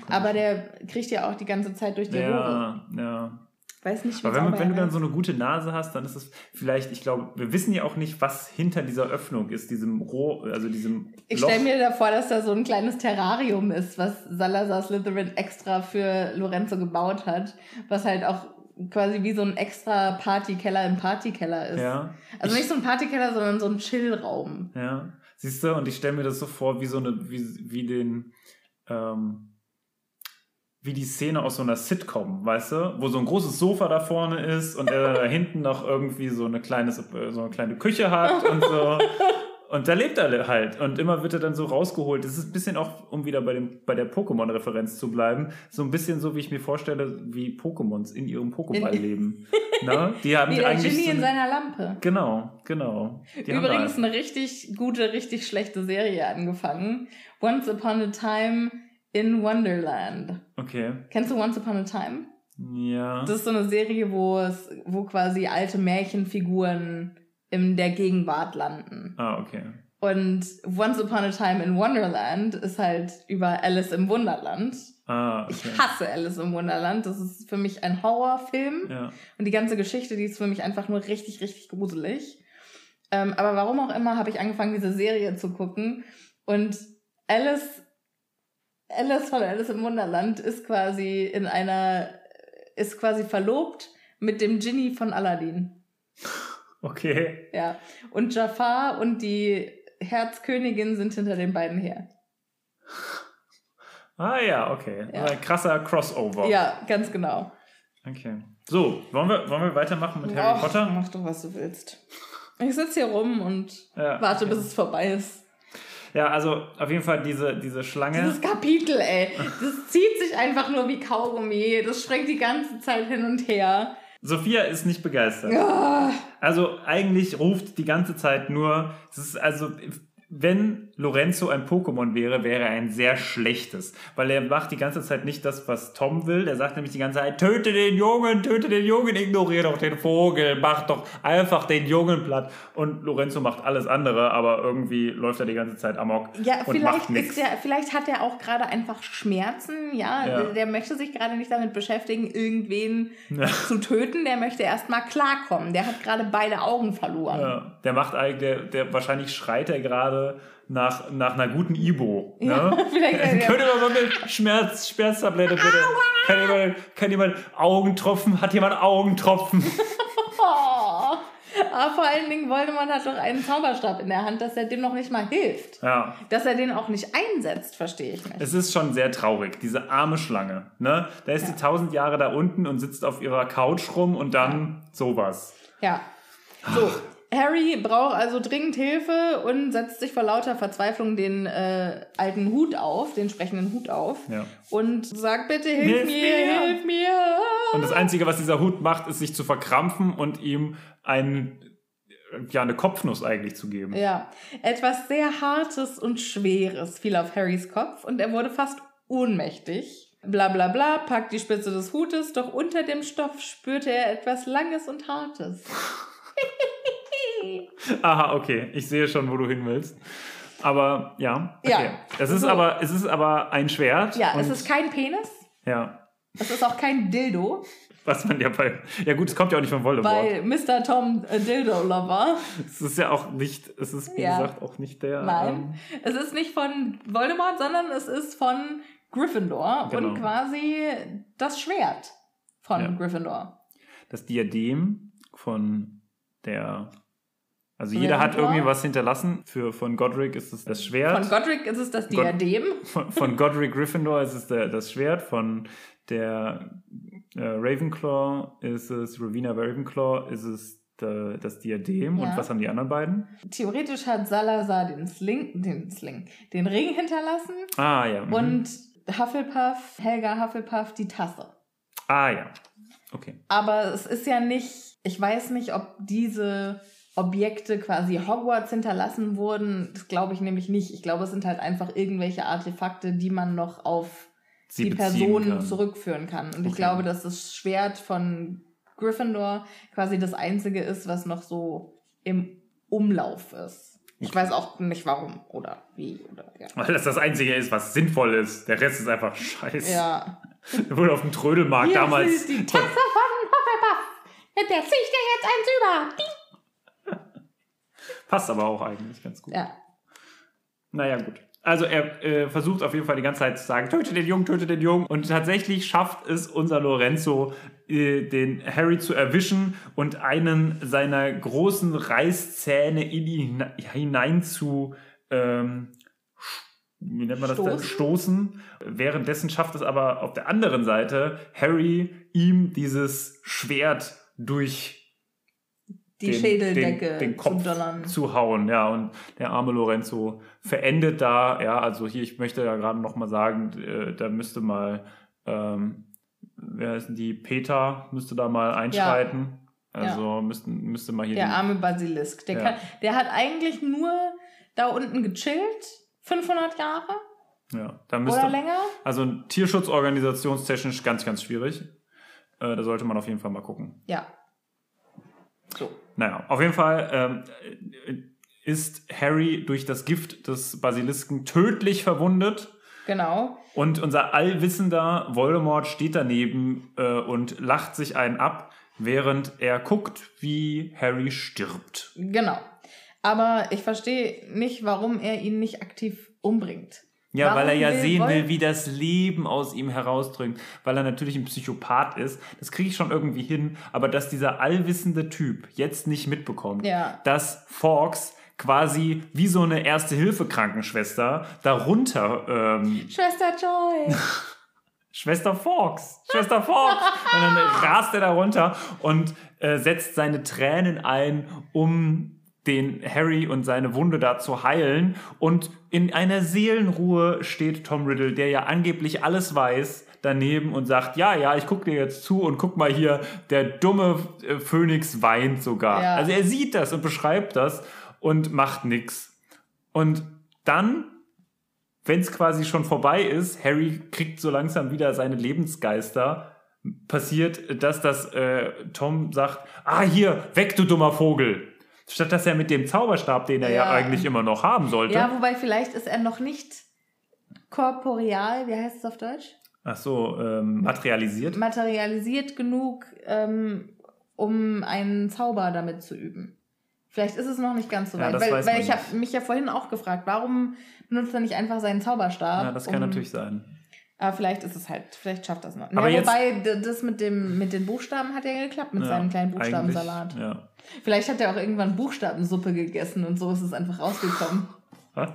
[SPEAKER 1] Aber der kriegt ja auch die ganze Zeit durch die
[SPEAKER 2] ja, Rohre. Ja,
[SPEAKER 1] Weiß nicht, wie
[SPEAKER 2] Aber wenn, wenn du dann so eine gute Nase hast, dann ist es vielleicht, ich glaube, wir wissen ja auch nicht, was hinter dieser Öffnung ist, diesem Roh, also diesem.
[SPEAKER 1] Ich stelle mir da vor, dass da so ein kleines Terrarium ist, was Salazar Slytherin extra für Lorenzo gebaut hat, was halt auch quasi wie so ein extra Partykeller im Partykeller ist.
[SPEAKER 2] Ja.
[SPEAKER 1] Also nicht so ein Partykeller, sondern so ein Chillraum.
[SPEAKER 2] Ja. Siehst du, und ich stelle mir das so vor, wie so eine, wie, wie den, ähm, wie die Szene aus so einer Sitcom, weißt du, wo so ein großes Sofa da vorne ist und er da [laughs] hinten noch irgendwie so eine kleine, so eine kleine Küche hat und so. [laughs] Und da lebt er halt. Und immer wird er dann so rausgeholt. Das ist ein bisschen auch, um wieder bei, dem, bei der Pokémon-Referenz zu bleiben, so ein bisschen so, wie ich mir vorstelle, wie Pokémons in ihrem Pokéball leben. ne? Die [laughs] haben
[SPEAKER 1] wie
[SPEAKER 2] der
[SPEAKER 1] eigentlich
[SPEAKER 2] Genie
[SPEAKER 1] so in seiner Lampe.
[SPEAKER 2] Genau, genau.
[SPEAKER 1] Die Übrigens eine richtig gute, richtig schlechte Serie angefangen. Once Upon a Time in Wonderland.
[SPEAKER 2] Okay.
[SPEAKER 1] Kennst du Once Upon a Time?
[SPEAKER 2] Ja.
[SPEAKER 1] Das ist so eine Serie, wo es, wo quasi alte Märchenfiguren in der Gegenwart landen.
[SPEAKER 2] Ah, okay.
[SPEAKER 1] Und Once Upon a Time in Wonderland ist halt über Alice im Wunderland.
[SPEAKER 2] Ah,
[SPEAKER 1] okay. Ich hasse Alice im Wunderland. Das ist für mich ein Horrorfilm.
[SPEAKER 2] Ja.
[SPEAKER 1] Und die ganze Geschichte, die ist für mich einfach nur richtig, richtig gruselig. Ähm, aber warum auch immer habe ich angefangen, diese Serie zu gucken. Und Alice, Alice von Alice im Wunderland ist quasi in einer, ist quasi verlobt mit dem Genie von Aladdin.
[SPEAKER 2] Okay.
[SPEAKER 1] Ja. Und Jafar und die Herzkönigin sind hinter den beiden her.
[SPEAKER 2] Ah ja, okay.
[SPEAKER 1] Ja.
[SPEAKER 2] Ein krasser Crossover.
[SPEAKER 1] Ja, ganz genau.
[SPEAKER 2] Okay. So, wollen wir, wollen wir weitermachen mit Harry
[SPEAKER 1] Och,
[SPEAKER 2] Potter?
[SPEAKER 1] Mach doch, was du willst. Ich sitze hier rum und
[SPEAKER 2] Ja,
[SPEAKER 1] warte,
[SPEAKER 2] okay.
[SPEAKER 1] bis es vorbei ist.
[SPEAKER 2] Ja, also auf jeden Fall diese, diese Schlange.
[SPEAKER 1] Dieses Kapitel, ey. Das zieht sich einfach nur wie Kaugummi. Das springt die ganze Zeit hin und her.
[SPEAKER 2] Sophia ist nicht begeistert.
[SPEAKER 1] Ah,
[SPEAKER 2] Also eigentlich ruft die ganze Zeit nur, es ist also, wenn Lorenzo ein Pokémon wäre, wäre er ein sehr schlechtes. Weil er macht die ganze Zeit nicht das, was Tom will. Er sagt nämlich die ganze Zeit, töte den Jungen, töte den Jungen, ignoriere doch den Vogel, mach doch einfach den Jungen platt. Und Lorenzo macht alles andere, aber irgendwie läuft er die ganze Zeit amok
[SPEAKER 1] Ja,
[SPEAKER 2] und
[SPEAKER 1] vielleicht,
[SPEAKER 2] macht
[SPEAKER 1] ist der, vielleicht hat er auch gerade einfach Schmerzen. Ja,
[SPEAKER 2] Ja.
[SPEAKER 1] Der, der möchte sich gerade nicht damit beschäftigen, irgendwen
[SPEAKER 2] Ja.
[SPEAKER 1] zu töten. Der möchte erstmal klarkommen. Der hat gerade beide Augen verloren.
[SPEAKER 2] Ja, der macht eigentlich, der, der wahrscheinlich schreit er gerade nach, nach einer guten Ibo. Ne?
[SPEAKER 1] Ja, [laughs] vielleicht- [laughs]
[SPEAKER 2] Könnt ihr mal eine Schmerz, Schmerztablette bitte? Kann jemand, kann jemand Augentropfen? Hat jemand Augentropfen?
[SPEAKER 1] Oh. [laughs] Aber vor allen Dingen, Voldemort hat doch einen Zauberstab in der Hand, dass er dem noch nicht mal hilft.
[SPEAKER 2] Ja.
[SPEAKER 1] Dass er den auch nicht einsetzt, verstehe ich nicht.
[SPEAKER 2] Es ist schon sehr traurig, diese arme Schlange. Ne? Da ist
[SPEAKER 1] Ja.
[SPEAKER 2] die tausend Jahre da unten und sitzt auf ihrer Couch rum und dann sowas.
[SPEAKER 1] Ja. So, Harry braucht also dringend Hilfe und setzt sich vor lauter Verzweiflung den äh, alten Hut auf, den sprechenden Hut auf.
[SPEAKER 2] Ja.
[SPEAKER 1] Und sagt bitte, hilf,
[SPEAKER 2] Hilf
[SPEAKER 1] mir,
[SPEAKER 2] mir.
[SPEAKER 1] hilf mir.
[SPEAKER 2] Und das Einzige, was dieser Hut macht, ist sich zu verkrampfen und ihm ein, ja, eine Kopfnuss eigentlich zu geben.
[SPEAKER 1] Ja, etwas sehr Hartes und Schweres fiel auf Harrys Kopf und er wurde fast ohnmächtig. Bla bla bla, packt die Spitze des Hutes, doch unter dem Stoff spürte er etwas Langes und Hartes. [laughs]
[SPEAKER 2] Aha, okay. Ich sehe schon, wo du hin willst. Aber ja, okay.
[SPEAKER 1] Ja,
[SPEAKER 2] es ist
[SPEAKER 1] so.
[SPEAKER 2] aber es ist aber ein Schwert.
[SPEAKER 1] Ja, es ist kein Penis,
[SPEAKER 2] ja,
[SPEAKER 1] es ist auch kein Dildo,
[SPEAKER 2] was man ja bei ja gut, es kommt ja auch nicht von Voldemort.
[SPEAKER 1] weil Mr. Tom äh, Dildo Lover.
[SPEAKER 2] es ist ja auch nicht, es ist wie
[SPEAKER 1] Ja.
[SPEAKER 2] gesagt auch nicht der.
[SPEAKER 1] Nein, es ist nicht von Voldemort, sondern es ist von Gryffindor
[SPEAKER 2] Genau.
[SPEAKER 1] und quasi das Schwert von
[SPEAKER 2] Ja.
[SPEAKER 1] Gryffindor.
[SPEAKER 2] Ähm, das Diadem von der. Also jeder hat irgendwie was hinterlassen. Für von Godric ist es das Schwert.
[SPEAKER 1] Von Godric ist es das Diadem.
[SPEAKER 2] von, von Godric Gryffindor ist es der, das Schwert, von der äh, Ravenclaw ist es, Rowena Ravenclaw ist es der, das Diadem.
[SPEAKER 1] Ja.
[SPEAKER 2] Und was haben die anderen beiden?
[SPEAKER 1] Theoretisch hat Salazar den Sling, den Sling, den Ring hinterlassen
[SPEAKER 2] Ah ja. mhm.
[SPEAKER 1] und Hufflepuff, Helga Hufflepuff die Tasse.
[SPEAKER 2] Ah ja. Okay.
[SPEAKER 1] Aber es ist ja nicht, ich weiß nicht, ob diese Objekte quasi Hogwarts hinterlassen wurden. Das glaube ich nämlich nicht. Ich glaube, es sind halt einfach irgendwelche Artefakte, die man noch auf
[SPEAKER 2] Sie
[SPEAKER 1] die
[SPEAKER 2] beziehen
[SPEAKER 1] Person
[SPEAKER 2] kann.
[SPEAKER 1] zurückführen kann. Und ich
[SPEAKER 2] Okay.
[SPEAKER 1] glaube, dass das Schwert von Gryffindor quasi das einzige ist, was noch so im Umlauf ist. Ich
[SPEAKER 2] Okay.
[SPEAKER 1] weiß auch nicht warum oder wie oder ja.
[SPEAKER 2] Weil das das Einzige ist, was sinnvoll ist. Der Rest ist einfach scheiße.
[SPEAKER 1] Ja. [laughs]
[SPEAKER 2] Wurde auf dem Trödelmarkt
[SPEAKER 1] Hier
[SPEAKER 2] damals.
[SPEAKER 1] ist die Tasse von Hufflepuff. Mit der zieh ich dir jetzt eins über. Ding.
[SPEAKER 2] Passt aber auch eigentlich ganz gut.
[SPEAKER 1] Ja.
[SPEAKER 2] Naja, gut. Also er äh, versucht auf jeden Fall die ganze Zeit zu sagen, töte den Jungen, töte den Jungen. Und tatsächlich schafft es unser Lorenzo, äh, den Harry zu erwischen und einen seiner großen Reißzähne in ihn hine- hinein zu, ähm, wie nennt man das?
[SPEAKER 1] Stoßen?
[SPEAKER 2] Stoßen. Währenddessen schafft es aber auf der anderen Seite Harry, ihm dieses Schwert durch
[SPEAKER 1] Die
[SPEAKER 2] den-
[SPEAKER 1] Schädeldecke
[SPEAKER 2] den, den Kopf
[SPEAKER 1] zu
[SPEAKER 2] hauen, ja, und der arme Lorenzo verendet da, ja, also hier, ich möchte ja gerade noch mal sagen, äh, da müsste mal, ähm, wer ist denn die, Peter müsste da mal einschreiten, also müssten, müsste mal hier
[SPEAKER 1] Der
[SPEAKER 2] die,
[SPEAKER 1] arme Basilisk. Der,
[SPEAKER 2] Ja.
[SPEAKER 1] kann, der hat eigentlich nur da unten gechillt. 500 Jahre
[SPEAKER 2] ja, da müsste,
[SPEAKER 1] oder länger.
[SPEAKER 2] also tierschutzorganisationstechnisch ganz, ganz schwierig, äh, da sollte man auf jeden Fall mal gucken.
[SPEAKER 1] Ja. So.
[SPEAKER 2] Naja, auf jeden Fall ähm, ist Harry durch das Gift des Basilisken tödlich verwundet.
[SPEAKER 1] Genau.
[SPEAKER 2] Und unser allwissender Voldemort steht daneben äh, und lacht sich einen ab, während er guckt, wie Harry stirbt.
[SPEAKER 1] Genau. Aber ich verstehe nicht, warum er ihn nicht aktiv umbringt.
[SPEAKER 2] Ja,
[SPEAKER 1] Warum
[SPEAKER 2] weil er ja
[SPEAKER 1] will
[SPEAKER 2] sehen will, wie das Leben aus ihm herausdringt, weil er natürlich ein Psychopath ist. Das kriege ich schon irgendwie hin, aber dass dieser allwissende Typ jetzt nicht mitbekommt,
[SPEAKER 1] Ja.
[SPEAKER 2] dass Fawkes quasi wie so eine Erste-Hilfe-Krankenschwester darunter ähm,
[SPEAKER 1] Schwester Joy. [laughs]
[SPEAKER 2] Schwester Fawkes, Schwester Fawkes. Und dann rast er da runter und äh, setzt seine Tränen ein, um den Harry und seine Wunde da zu heilen. Und in einer Seelenruhe steht Tom Riddle, der ja angeblich alles weiß, daneben und sagt, ja, ja, ich gucke dir jetzt zu und guck mal hier, der dumme äh, Phönix weint sogar.
[SPEAKER 1] Ja.
[SPEAKER 2] Also er sieht das und beschreibt das und macht nix. Und dann wenn es quasi schon vorbei ist, Harry kriegt so langsam wieder seine Lebensgeister, passiert, dass das äh, Tom sagt, ah hier, weg du dummer Vogel. Statt dass er mit dem Zauberstab, den er ja,
[SPEAKER 1] Ja.
[SPEAKER 2] eigentlich immer noch haben sollte.
[SPEAKER 1] Ja, wobei vielleicht ist er noch nicht korporeal, wie heißt es auf Deutsch?
[SPEAKER 2] Ach so, ähm, materialisiert.
[SPEAKER 1] Materialisiert genug, ähm, um einen Zauber damit zu üben. Vielleicht ist es noch nicht ganz so
[SPEAKER 2] Ja,
[SPEAKER 1] weit.
[SPEAKER 2] das
[SPEAKER 1] weil weil ich habe mich ja vorhin auch gefragt, warum benutzt er nicht einfach seinen Zauberstab?
[SPEAKER 2] Ja, das kann
[SPEAKER 1] um-
[SPEAKER 2] natürlich sein.
[SPEAKER 1] Aber vielleicht ist es halt, vielleicht schafft das noch.
[SPEAKER 2] Aber
[SPEAKER 1] ja, wobei, das mit, dem, mit den Buchstaben hat ja geklappt, mit
[SPEAKER 2] Ja,
[SPEAKER 1] seinem kleinen Buchstabensalat.
[SPEAKER 2] Ja.
[SPEAKER 1] Vielleicht hat er auch irgendwann Buchstabensuppe gegessen und so ist es einfach rausgekommen. [laughs]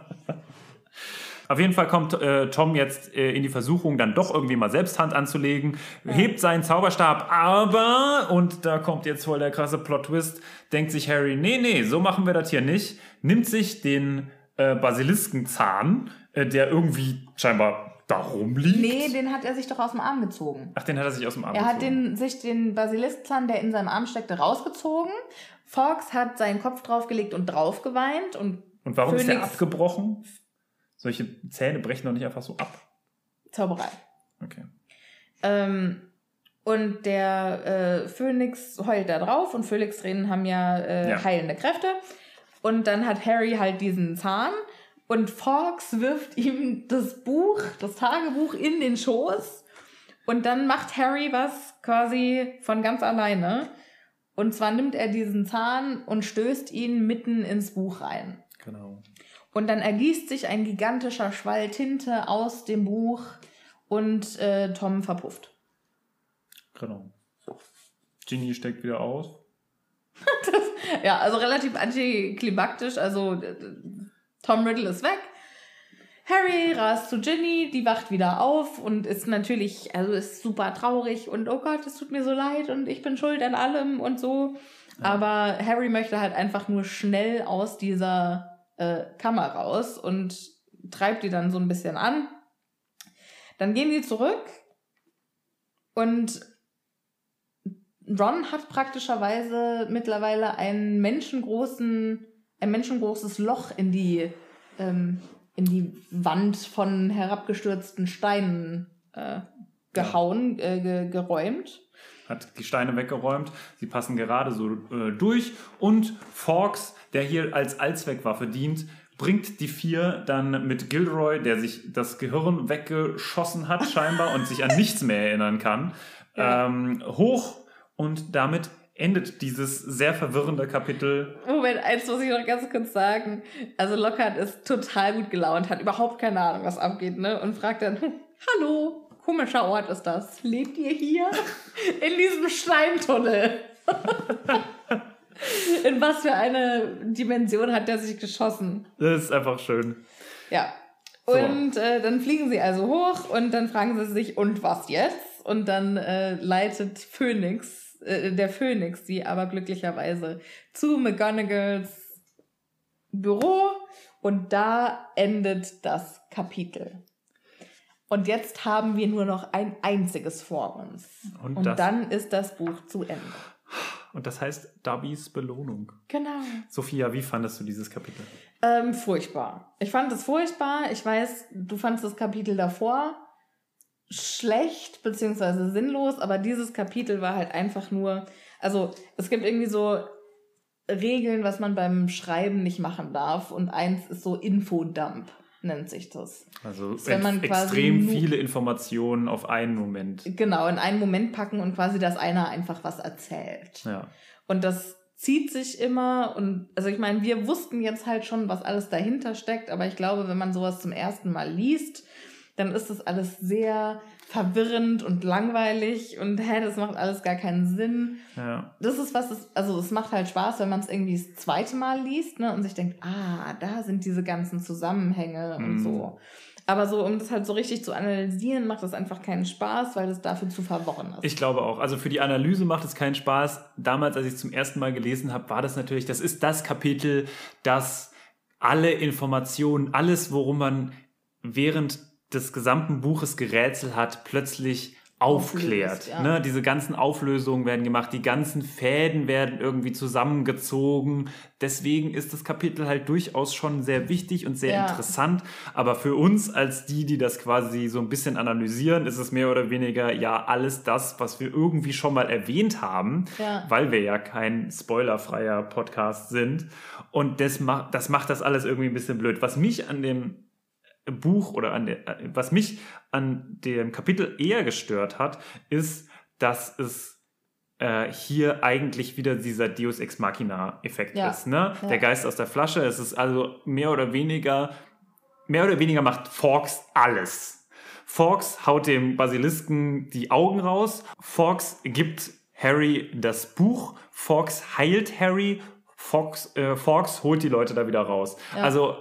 [SPEAKER 2] Auf jeden Fall kommt äh, Tom jetzt äh, in die Versuchung, dann doch irgendwie mal selbst Hand anzulegen, hebt seinen Zauberstab, aber, und da kommt jetzt voll der krasse Plot-Twist, denkt sich Harry, nee, nee, so machen wir das hier nicht, nimmt sich den äh, Basiliskenzahn, äh, der irgendwie scheinbar da rumliegt.
[SPEAKER 1] Nee, den hat er sich doch aus dem Arm gezogen.
[SPEAKER 2] Ach, den hat er sich aus dem Arm
[SPEAKER 1] Er hat
[SPEAKER 2] gezogen.
[SPEAKER 1] den, sich den Basiliskzahn, der in seinem Arm steckte, rausgezogen. Fox hat seinen Kopf draufgelegt und drauf geweint und
[SPEAKER 2] Und warum ist der abgebrochen? Solche Zähne brechen doch nicht einfach so ab.
[SPEAKER 1] Zauberei.
[SPEAKER 2] Okay.
[SPEAKER 1] Ähm, und der äh, Phönix heult da drauf und Phönix-Tränen haben ja, äh,
[SPEAKER 2] Ja.
[SPEAKER 1] heilende Kräfte. Und dann hat Harry halt diesen Zahn und Fox wirft ihm das Buch, das Tagebuch in den Schoß. Und dann macht Harry was quasi von ganz alleine. Und zwar nimmt er diesen Zahn und stößt ihn mitten ins Buch rein.
[SPEAKER 2] Genau.
[SPEAKER 1] Und dann ergießt sich ein gigantischer Schwall Tinte aus dem Buch und äh, Tom verpufft.
[SPEAKER 2] Genau. Ginny steckt wieder aus. [laughs]
[SPEAKER 1] Ja, also relativ antiklimaktisch. Also äh, Tom Riddle ist weg. Harry rast zu Ginny, die wacht wieder auf und ist natürlich, also ist super traurig und oh Gott, es tut mir so leid und ich bin schuld an allem und so. Aber Harry möchte halt einfach nur schnell aus dieser äh, Kammer raus und treibt die dann so ein bisschen an. Dann gehen die zurück und Ron hat praktischerweise mittlerweile einen menschengroßen, ein menschengroßes Loch in die, ähm, in die Wand von herabgestürzten Steinen äh, gehauen, äh, ge geräumt.
[SPEAKER 2] hat die Steine weggeräumt. Sie passen gerade so äh, durch. Und Fawkes, der hier als Allzweckwaffe dient, bringt die vier dann mit Gilderoy, der sich das Gehirn weggeschossen hat [laughs] scheinbar und sich an nichts mehr erinnern kann,
[SPEAKER 1] Ja.
[SPEAKER 2] ähm, hoch. Und damit endet dieses sehr verwirrende Kapitel.
[SPEAKER 1] Moment, eins muss ich noch ganz kurz sagen. Also Lockhart ist total gut gelaunt, hat überhaupt keine Ahnung, was abgeht, ne? Und fragt dann, "Hm, hallo, komischer Ort ist das. Lebt ihr hier? [laughs] In diesem Steintunnel. [laughs] In was für eine Dimension hat der sich geschossen?
[SPEAKER 2] Das ist einfach schön.
[SPEAKER 1] Ja.
[SPEAKER 2] So.
[SPEAKER 1] Und äh, dann fliegen sie also hoch und dann fragen sie sich, und was jetzt? Und dann äh, leitet Phoenix, äh, der Phoenix sie aber glücklicherweise zu McGonagalls Büro und da endet das Kapitel. Und jetzt haben wir nur noch ein einziges vor uns.
[SPEAKER 2] Und
[SPEAKER 1] Und, dann ist das Buch zu Ende.
[SPEAKER 2] Und das heißt Dubbies Belohnung.
[SPEAKER 1] Genau.
[SPEAKER 2] Sophia, wie fandest du dieses Kapitel?
[SPEAKER 1] Ähm, furchtbar. Ich fand es furchtbar. Ich weiß, du fandest das Kapitel davor schlecht beziehungsweise sinnlos, aber dieses Kapitel war halt einfach nur, also es gibt irgendwie so Regeln, was man beim Schreiben nicht machen darf und eins ist so Infodump, nennt sich das.
[SPEAKER 2] Also
[SPEAKER 1] ist, wenn man
[SPEAKER 2] extrem viele Informationen auf einen Moment.
[SPEAKER 1] Genau, in einen Moment packen und quasi, dass einer einfach was erzählt.
[SPEAKER 2] Ja.
[SPEAKER 1] Und das zieht sich immer und also ich meine, wir wussten jetzt halt schon, was alles dahinter steckt, aber ich glaube, wenn man sowas zum ersten Mal liest, dann ist das alles sehr verwirrend und langweilig und hä, das macht alles gar keinen Sinn.
[SPEAKER 2] Ja.
[SPEAKER 1] Das ist was, es, also es macht halt Spaß, wenn man es irgendwie das zweite Mal liest ne, und sich denkt, ah, da sind diese ganzen Zusammenhänge und
[SPEAKER 2] Mhm.
[SPEAKER 1] so. Aber so, um das halt so richtig zu analysieren, macht das einfach keinen Spaß, weil das dafür zu verworren ist.
[SPEAKER 2] Ich glaube auch. Also für die Analyse macht es keinen Spaß. Damals, als ich es zum ersten Mal gelesen habe, war das natürlich, das ist das Kapitel, das alle Informationen, alles, worum man während des gesamten Buches gerätselt hat, plötzlich aufklärt.
[SPEAKER 1] Auflöst, ja.
[SPEAKER 2] ne? Diese ganzen Auflösungen werden gemacht, die ganzen Fäden werden irgendwie zusammengezogen. Deswegen ist das Kapitel halt durchaus schon sehr wichtig und sehr
[SPEAKER 1] Ja.
[SPEAKER 2] interessant. Aber für uns als die, die das quasi so ein bisschen analysieren, ist es mehr oder weniger ja alles das, was wir irgendwie schon mal erwähnt haben,
[SPEAKER 1] Ja.
[SPEAKER 2] weil wir ja kein spoilerfreier Podcast sind. Und das macht, das macht das alles irgendwie ein bisschen blöd. Was mich an dem Buch oder an der, was mich an dem Kapitel eher gestört hat, ist, dass es äh, hier eigentlich wieder dieser Deus Ex Machina Effekt
[SPEAKER 1] Ja.
[SPEAKER 2] ist, ne?
[SPEAKER 1] Ja.
[SPEAKER 2] Der Geist aus der Flasche. Es ist also mehr oder weniger, mehr oder weniger macht Fawkes alles. Fawkes haut dem Basilisken die Augen raus. Fawkes gibt Harry das Buch. Fawkes heilt Harry. Fawkes, äh, Fawkes holt die Leute da wieder raus.
[SPEAKER 1] Ja.
[SPEAKER 2] Also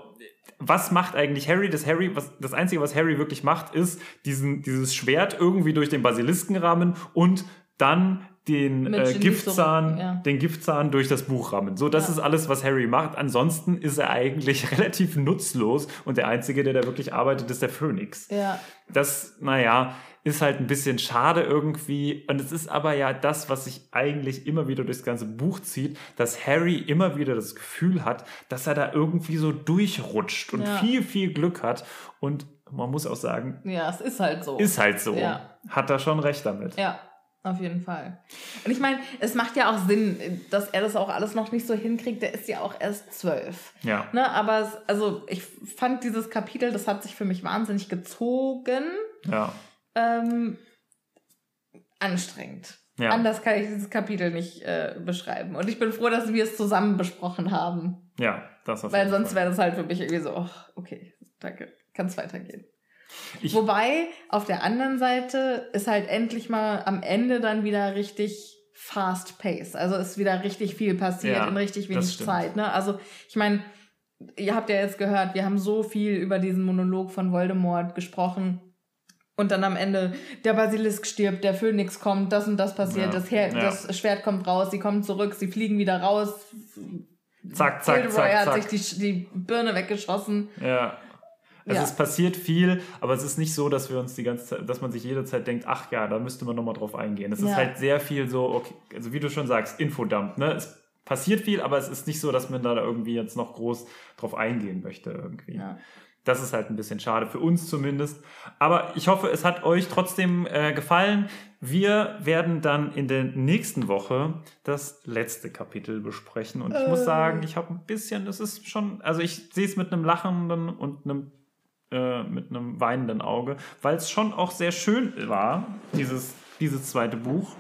[SPEAKER 2] was macht eigentlich Harry? Das Harry, was, das Einzige, was Harry wirklich macht, ist diesen, dieses Schwert irgendwie durch den Basilisken rammen und dann den äh, Giftzahn,
[SPEAKER 1] zurück, ja.
[SPEAKER 2] den Giftzahn durch das Buch rammen. So, das
[SPEAKER 1] Ja.
[SPEAKER 2] ist alles, was Harry macht. Ansonsten ist er eigentlich [laughs] relativ nutzlos und der Einzige, der da wirklich arbeitet, ist der Phönix.
[SPEAKER 1] Ja,
[SPEAKER 2] Das, naja, ist halt ein bisschen schade irgendwie. Und es ist aber ja das, was sich eigentlich immer wieder durchs ganze Buch zieht, dass Harry immer wieder das Gefühl hat, dass er da irgendwie so durchrutscht und
[SPEAKER 1] Ja.
[SPEAKER 2] viel, viel Glück hat. Und man muss auch sagen,
[SPEAKER 1] ja, es ist halt so.
[SPEAKER 2] ist halt so.
[SPEAKER 1] Ja.
[SPEAKER 2] Hat er schon recht damit.
[SPEAKER 1] Ja, auf jeden Fall. Und ich meine, es macht ja auch Sinn, dass er das auch alles noch nicht so hinkriegt. Der ist ja auch erst zwölf.
[SPEAKER 2] Ja.
[SPEAKER 1] Ne, aber es, also ich fand dieses Kapitel, das hat sich für mich wahnsinnig gezogen.
[SPEAKER 2] Ja.
[SPEAKER 1] Ähm, anstrengend.
[SPEAKER 2] Ja.
[SPEAKER 1] Anders kann ich dieses Kapitel nicht äh, beschreiben. Und ich bin froh, dass wir es zusammen besprochen haben.
[SPEAKER 2] Ja, das auf
[SPEAKER 1] Weil sonst wäre das halt für mich irgendwie so, oh, okay, danke, kann es weitergehen.
[SPEAKER 2] Ich-
[SPEAKER 1] Wobei, auf der anderen Seite ist halt endlich mal am Ende dann wieder richtig fast pace. Also ist wieder richtig viel passiert
[SPEAKER 2] Ja,
[SPEAKER 1] in richtig wenig. Zeit. Ne? Also ich meine, ihr habt ja jetzt gehört, wir haben so viel über diesen Monolog von Voldemort gesprochen. Und dann am Ende, der Basilisk stirbt, der Phönix kommt, das und das passiert,
[SPEAKER 2] Ja,
[SPEAKER 1] das, Her
[SPEAKER 2] ja.
[SPEAKER 1] das Schwert kommt raus, sie kommen zurück, sie fliegen wieder raus.
[SPEAKER 2] Zack, zack,
[SPEAKER 1] Gilderoy
[SPEAKER 2] zack,
[SPEAKER 1] hat
[SPEAKER 2] zack.
[SPEAKER 1] sich die, die Birne weggeschossen.
[SPEAKER 2] Ja. Es
[SPEAKER 1] Ja.
[SPEAKER 2] ist passiert viel, aber es ist nicht so, dass wir uns die ganze Zeit, dass man sich jederzeit denkt, ach ja, da müsste man nochmal drauf eingehen. Es ist
[SPEAKER 1] Ja.
[SPEAKER 2] halt sehr viel so, okay, also wie du schon sagst, Infodump, ne? Es passiert viel, aber es ist nicht so, dass man da irgendwie jetzt noch groß drauf eingehen möchte irgendwie.
[SPEAKER 1] Ja.
[SPEAKER 2] Das ist halt ein bisschen schade, für uns zumindest. Aber ich hoffe, es hat euch trotzdem äh, gefallen. Wir werden dann in der nächsten Woche das letzte Kapitel besprechen. Und ich muss
[SPEAKER 1] Äh.
[SPEAKER 2] sagen, ich habe ein bisschen, es ist schon, also ich sehe es mit einem lachenden und einem äh, mit einem weinenden Auge, weil es schon auch sehr schön war, dieses, dieses zweite Buch.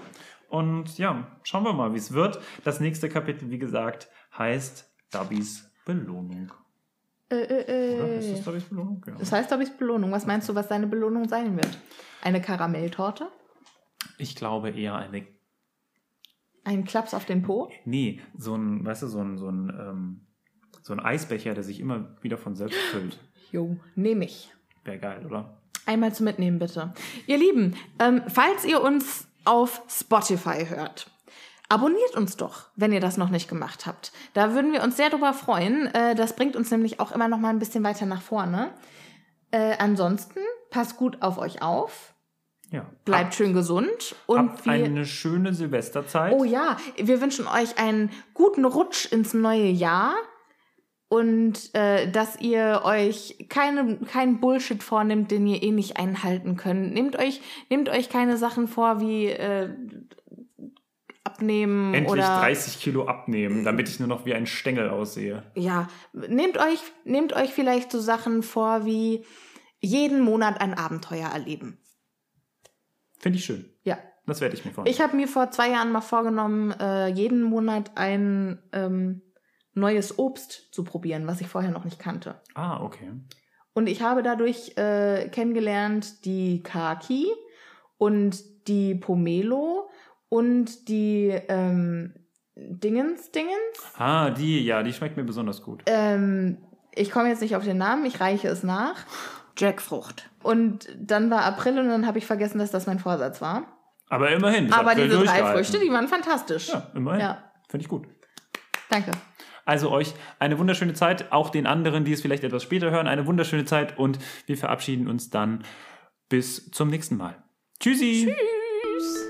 [SPEAKER 2] Und ja, schauen wir mal, wie es wird. Das nächste Kapitel, wie gesagt, heißt Dubbys Belohnung.
[SPEAKER 1] Äh, äh,
[SPEAKER 2] Oder?
[SPEAKER 1] äh.
[SPEAKER 2] Ist das Dubbys Belohnung? Ja.
[SPEAKER 1] Das heißt, Dobbys Belohnung. Was meinst du, was seine Belohnung sein wird? Eine Karamelltorte?
[SPEAKER 2] Ich glaube eher eine.
[SPEAKER 1] Ein Klaps auf den Po?
[SPEAKER 2] Nee, so ein, weißt du, so ein, so ein, ähm, so ein Eisbecher, der sich immer wieder von selbst füllt. [laughs]
[SPEAKER 1] Jo, nehme ich.
[SPEAKER 2] Wäre geil, oder?
[SPEAKER 1] Einmal zu mitnehmen, bitte. Ihr Lieben, ähm, falls ihr uns auf Spotify hört, abonniert uns doch, wenn ihr das noch nicht gemacht habt. Da würden wir uns sehr drüber freuen. Äh, das bringt uns nämlich auch immer noch mal ein bisschen weiter nach vorne. Äh, ansonsten, passt gut auf euch auf.
[SPEAKER 2] Ja.
[SPEAKER 1] Bleibt schön gesund. Und
[SPEAKER 2] Habt
[SPEAKER 1] wir,
[SPEAKER 2] eine schöne Silvesterzeit.
[SPEAKER 1] Oh ja, wir wünschen euch einen guten Rutsch ins neue Jahr und äh, dass ihr euch keine, keinen Bullshit vornimmt, den ihr eh nicht einhalten könnt. Nehmt euch, nehmt euch keine Sachen vor wie äh, abnehmen
[SPEAKER 2] Endlich
[SPEAKER 1] oder
[SPEAKER 2] 30 Kilo abnehmen, damit ich nur noch wie ein Stängel aussehe.
[SPEAKER 1] ja, nehmt euch, nehmt euch vielleicht so Sachen vor wie jeden Monat ein Abenteuer erleben.
[SPEAKER 2] Finde ich schön.
[SPEAKER 1] Ja,
[SPEAKER 2] Das werde ich mir vornehmen.
[SPEAKER 1] Ich habe mir vor zwei Jahren mal vorgenommen, äh, jeden Monat ein ähm, neues Obst zu probieren, was ich vorher noch nicht kannte.
[SPEAKER 2] ah, okay.
[SPEAKER 1] Und ich habe dadurch äh, kennengelernt die Kaki und die Pomelo und die ähm, Dingens, Dingens.
[SPEAKER 2] Ah, die, ja, die schmeckt mir besonders gut.
[SPEAKER 1] Ähm, ich komme jetzt nicht auf den Namen, ich reiche es nach. Jackfrucht. Und dann war April und dann habe ich vergessen, dass das mein Vorsatz war.
[SPEAKER 2] Aber immerhin.
[SPEAKER 1] Aber diese drei. Früchte, die waren fantastisch.
[SPEAKER 2] Ja, immerhin.
[SPEAKER 1] Ja.
[SPEAKER 2] Finde ich gut.
[SPEAKER 1] Danke.
[SPEAKER 2] Also euch eine wunderschöne Zeit, auch den anderen, die es vielleicht etwas später hören, eine wunderschöne Zeit und wir verabschieden uns dann bis zum nächsten Mal. Tschüssi.
[SPEAKER 1] Tschüss.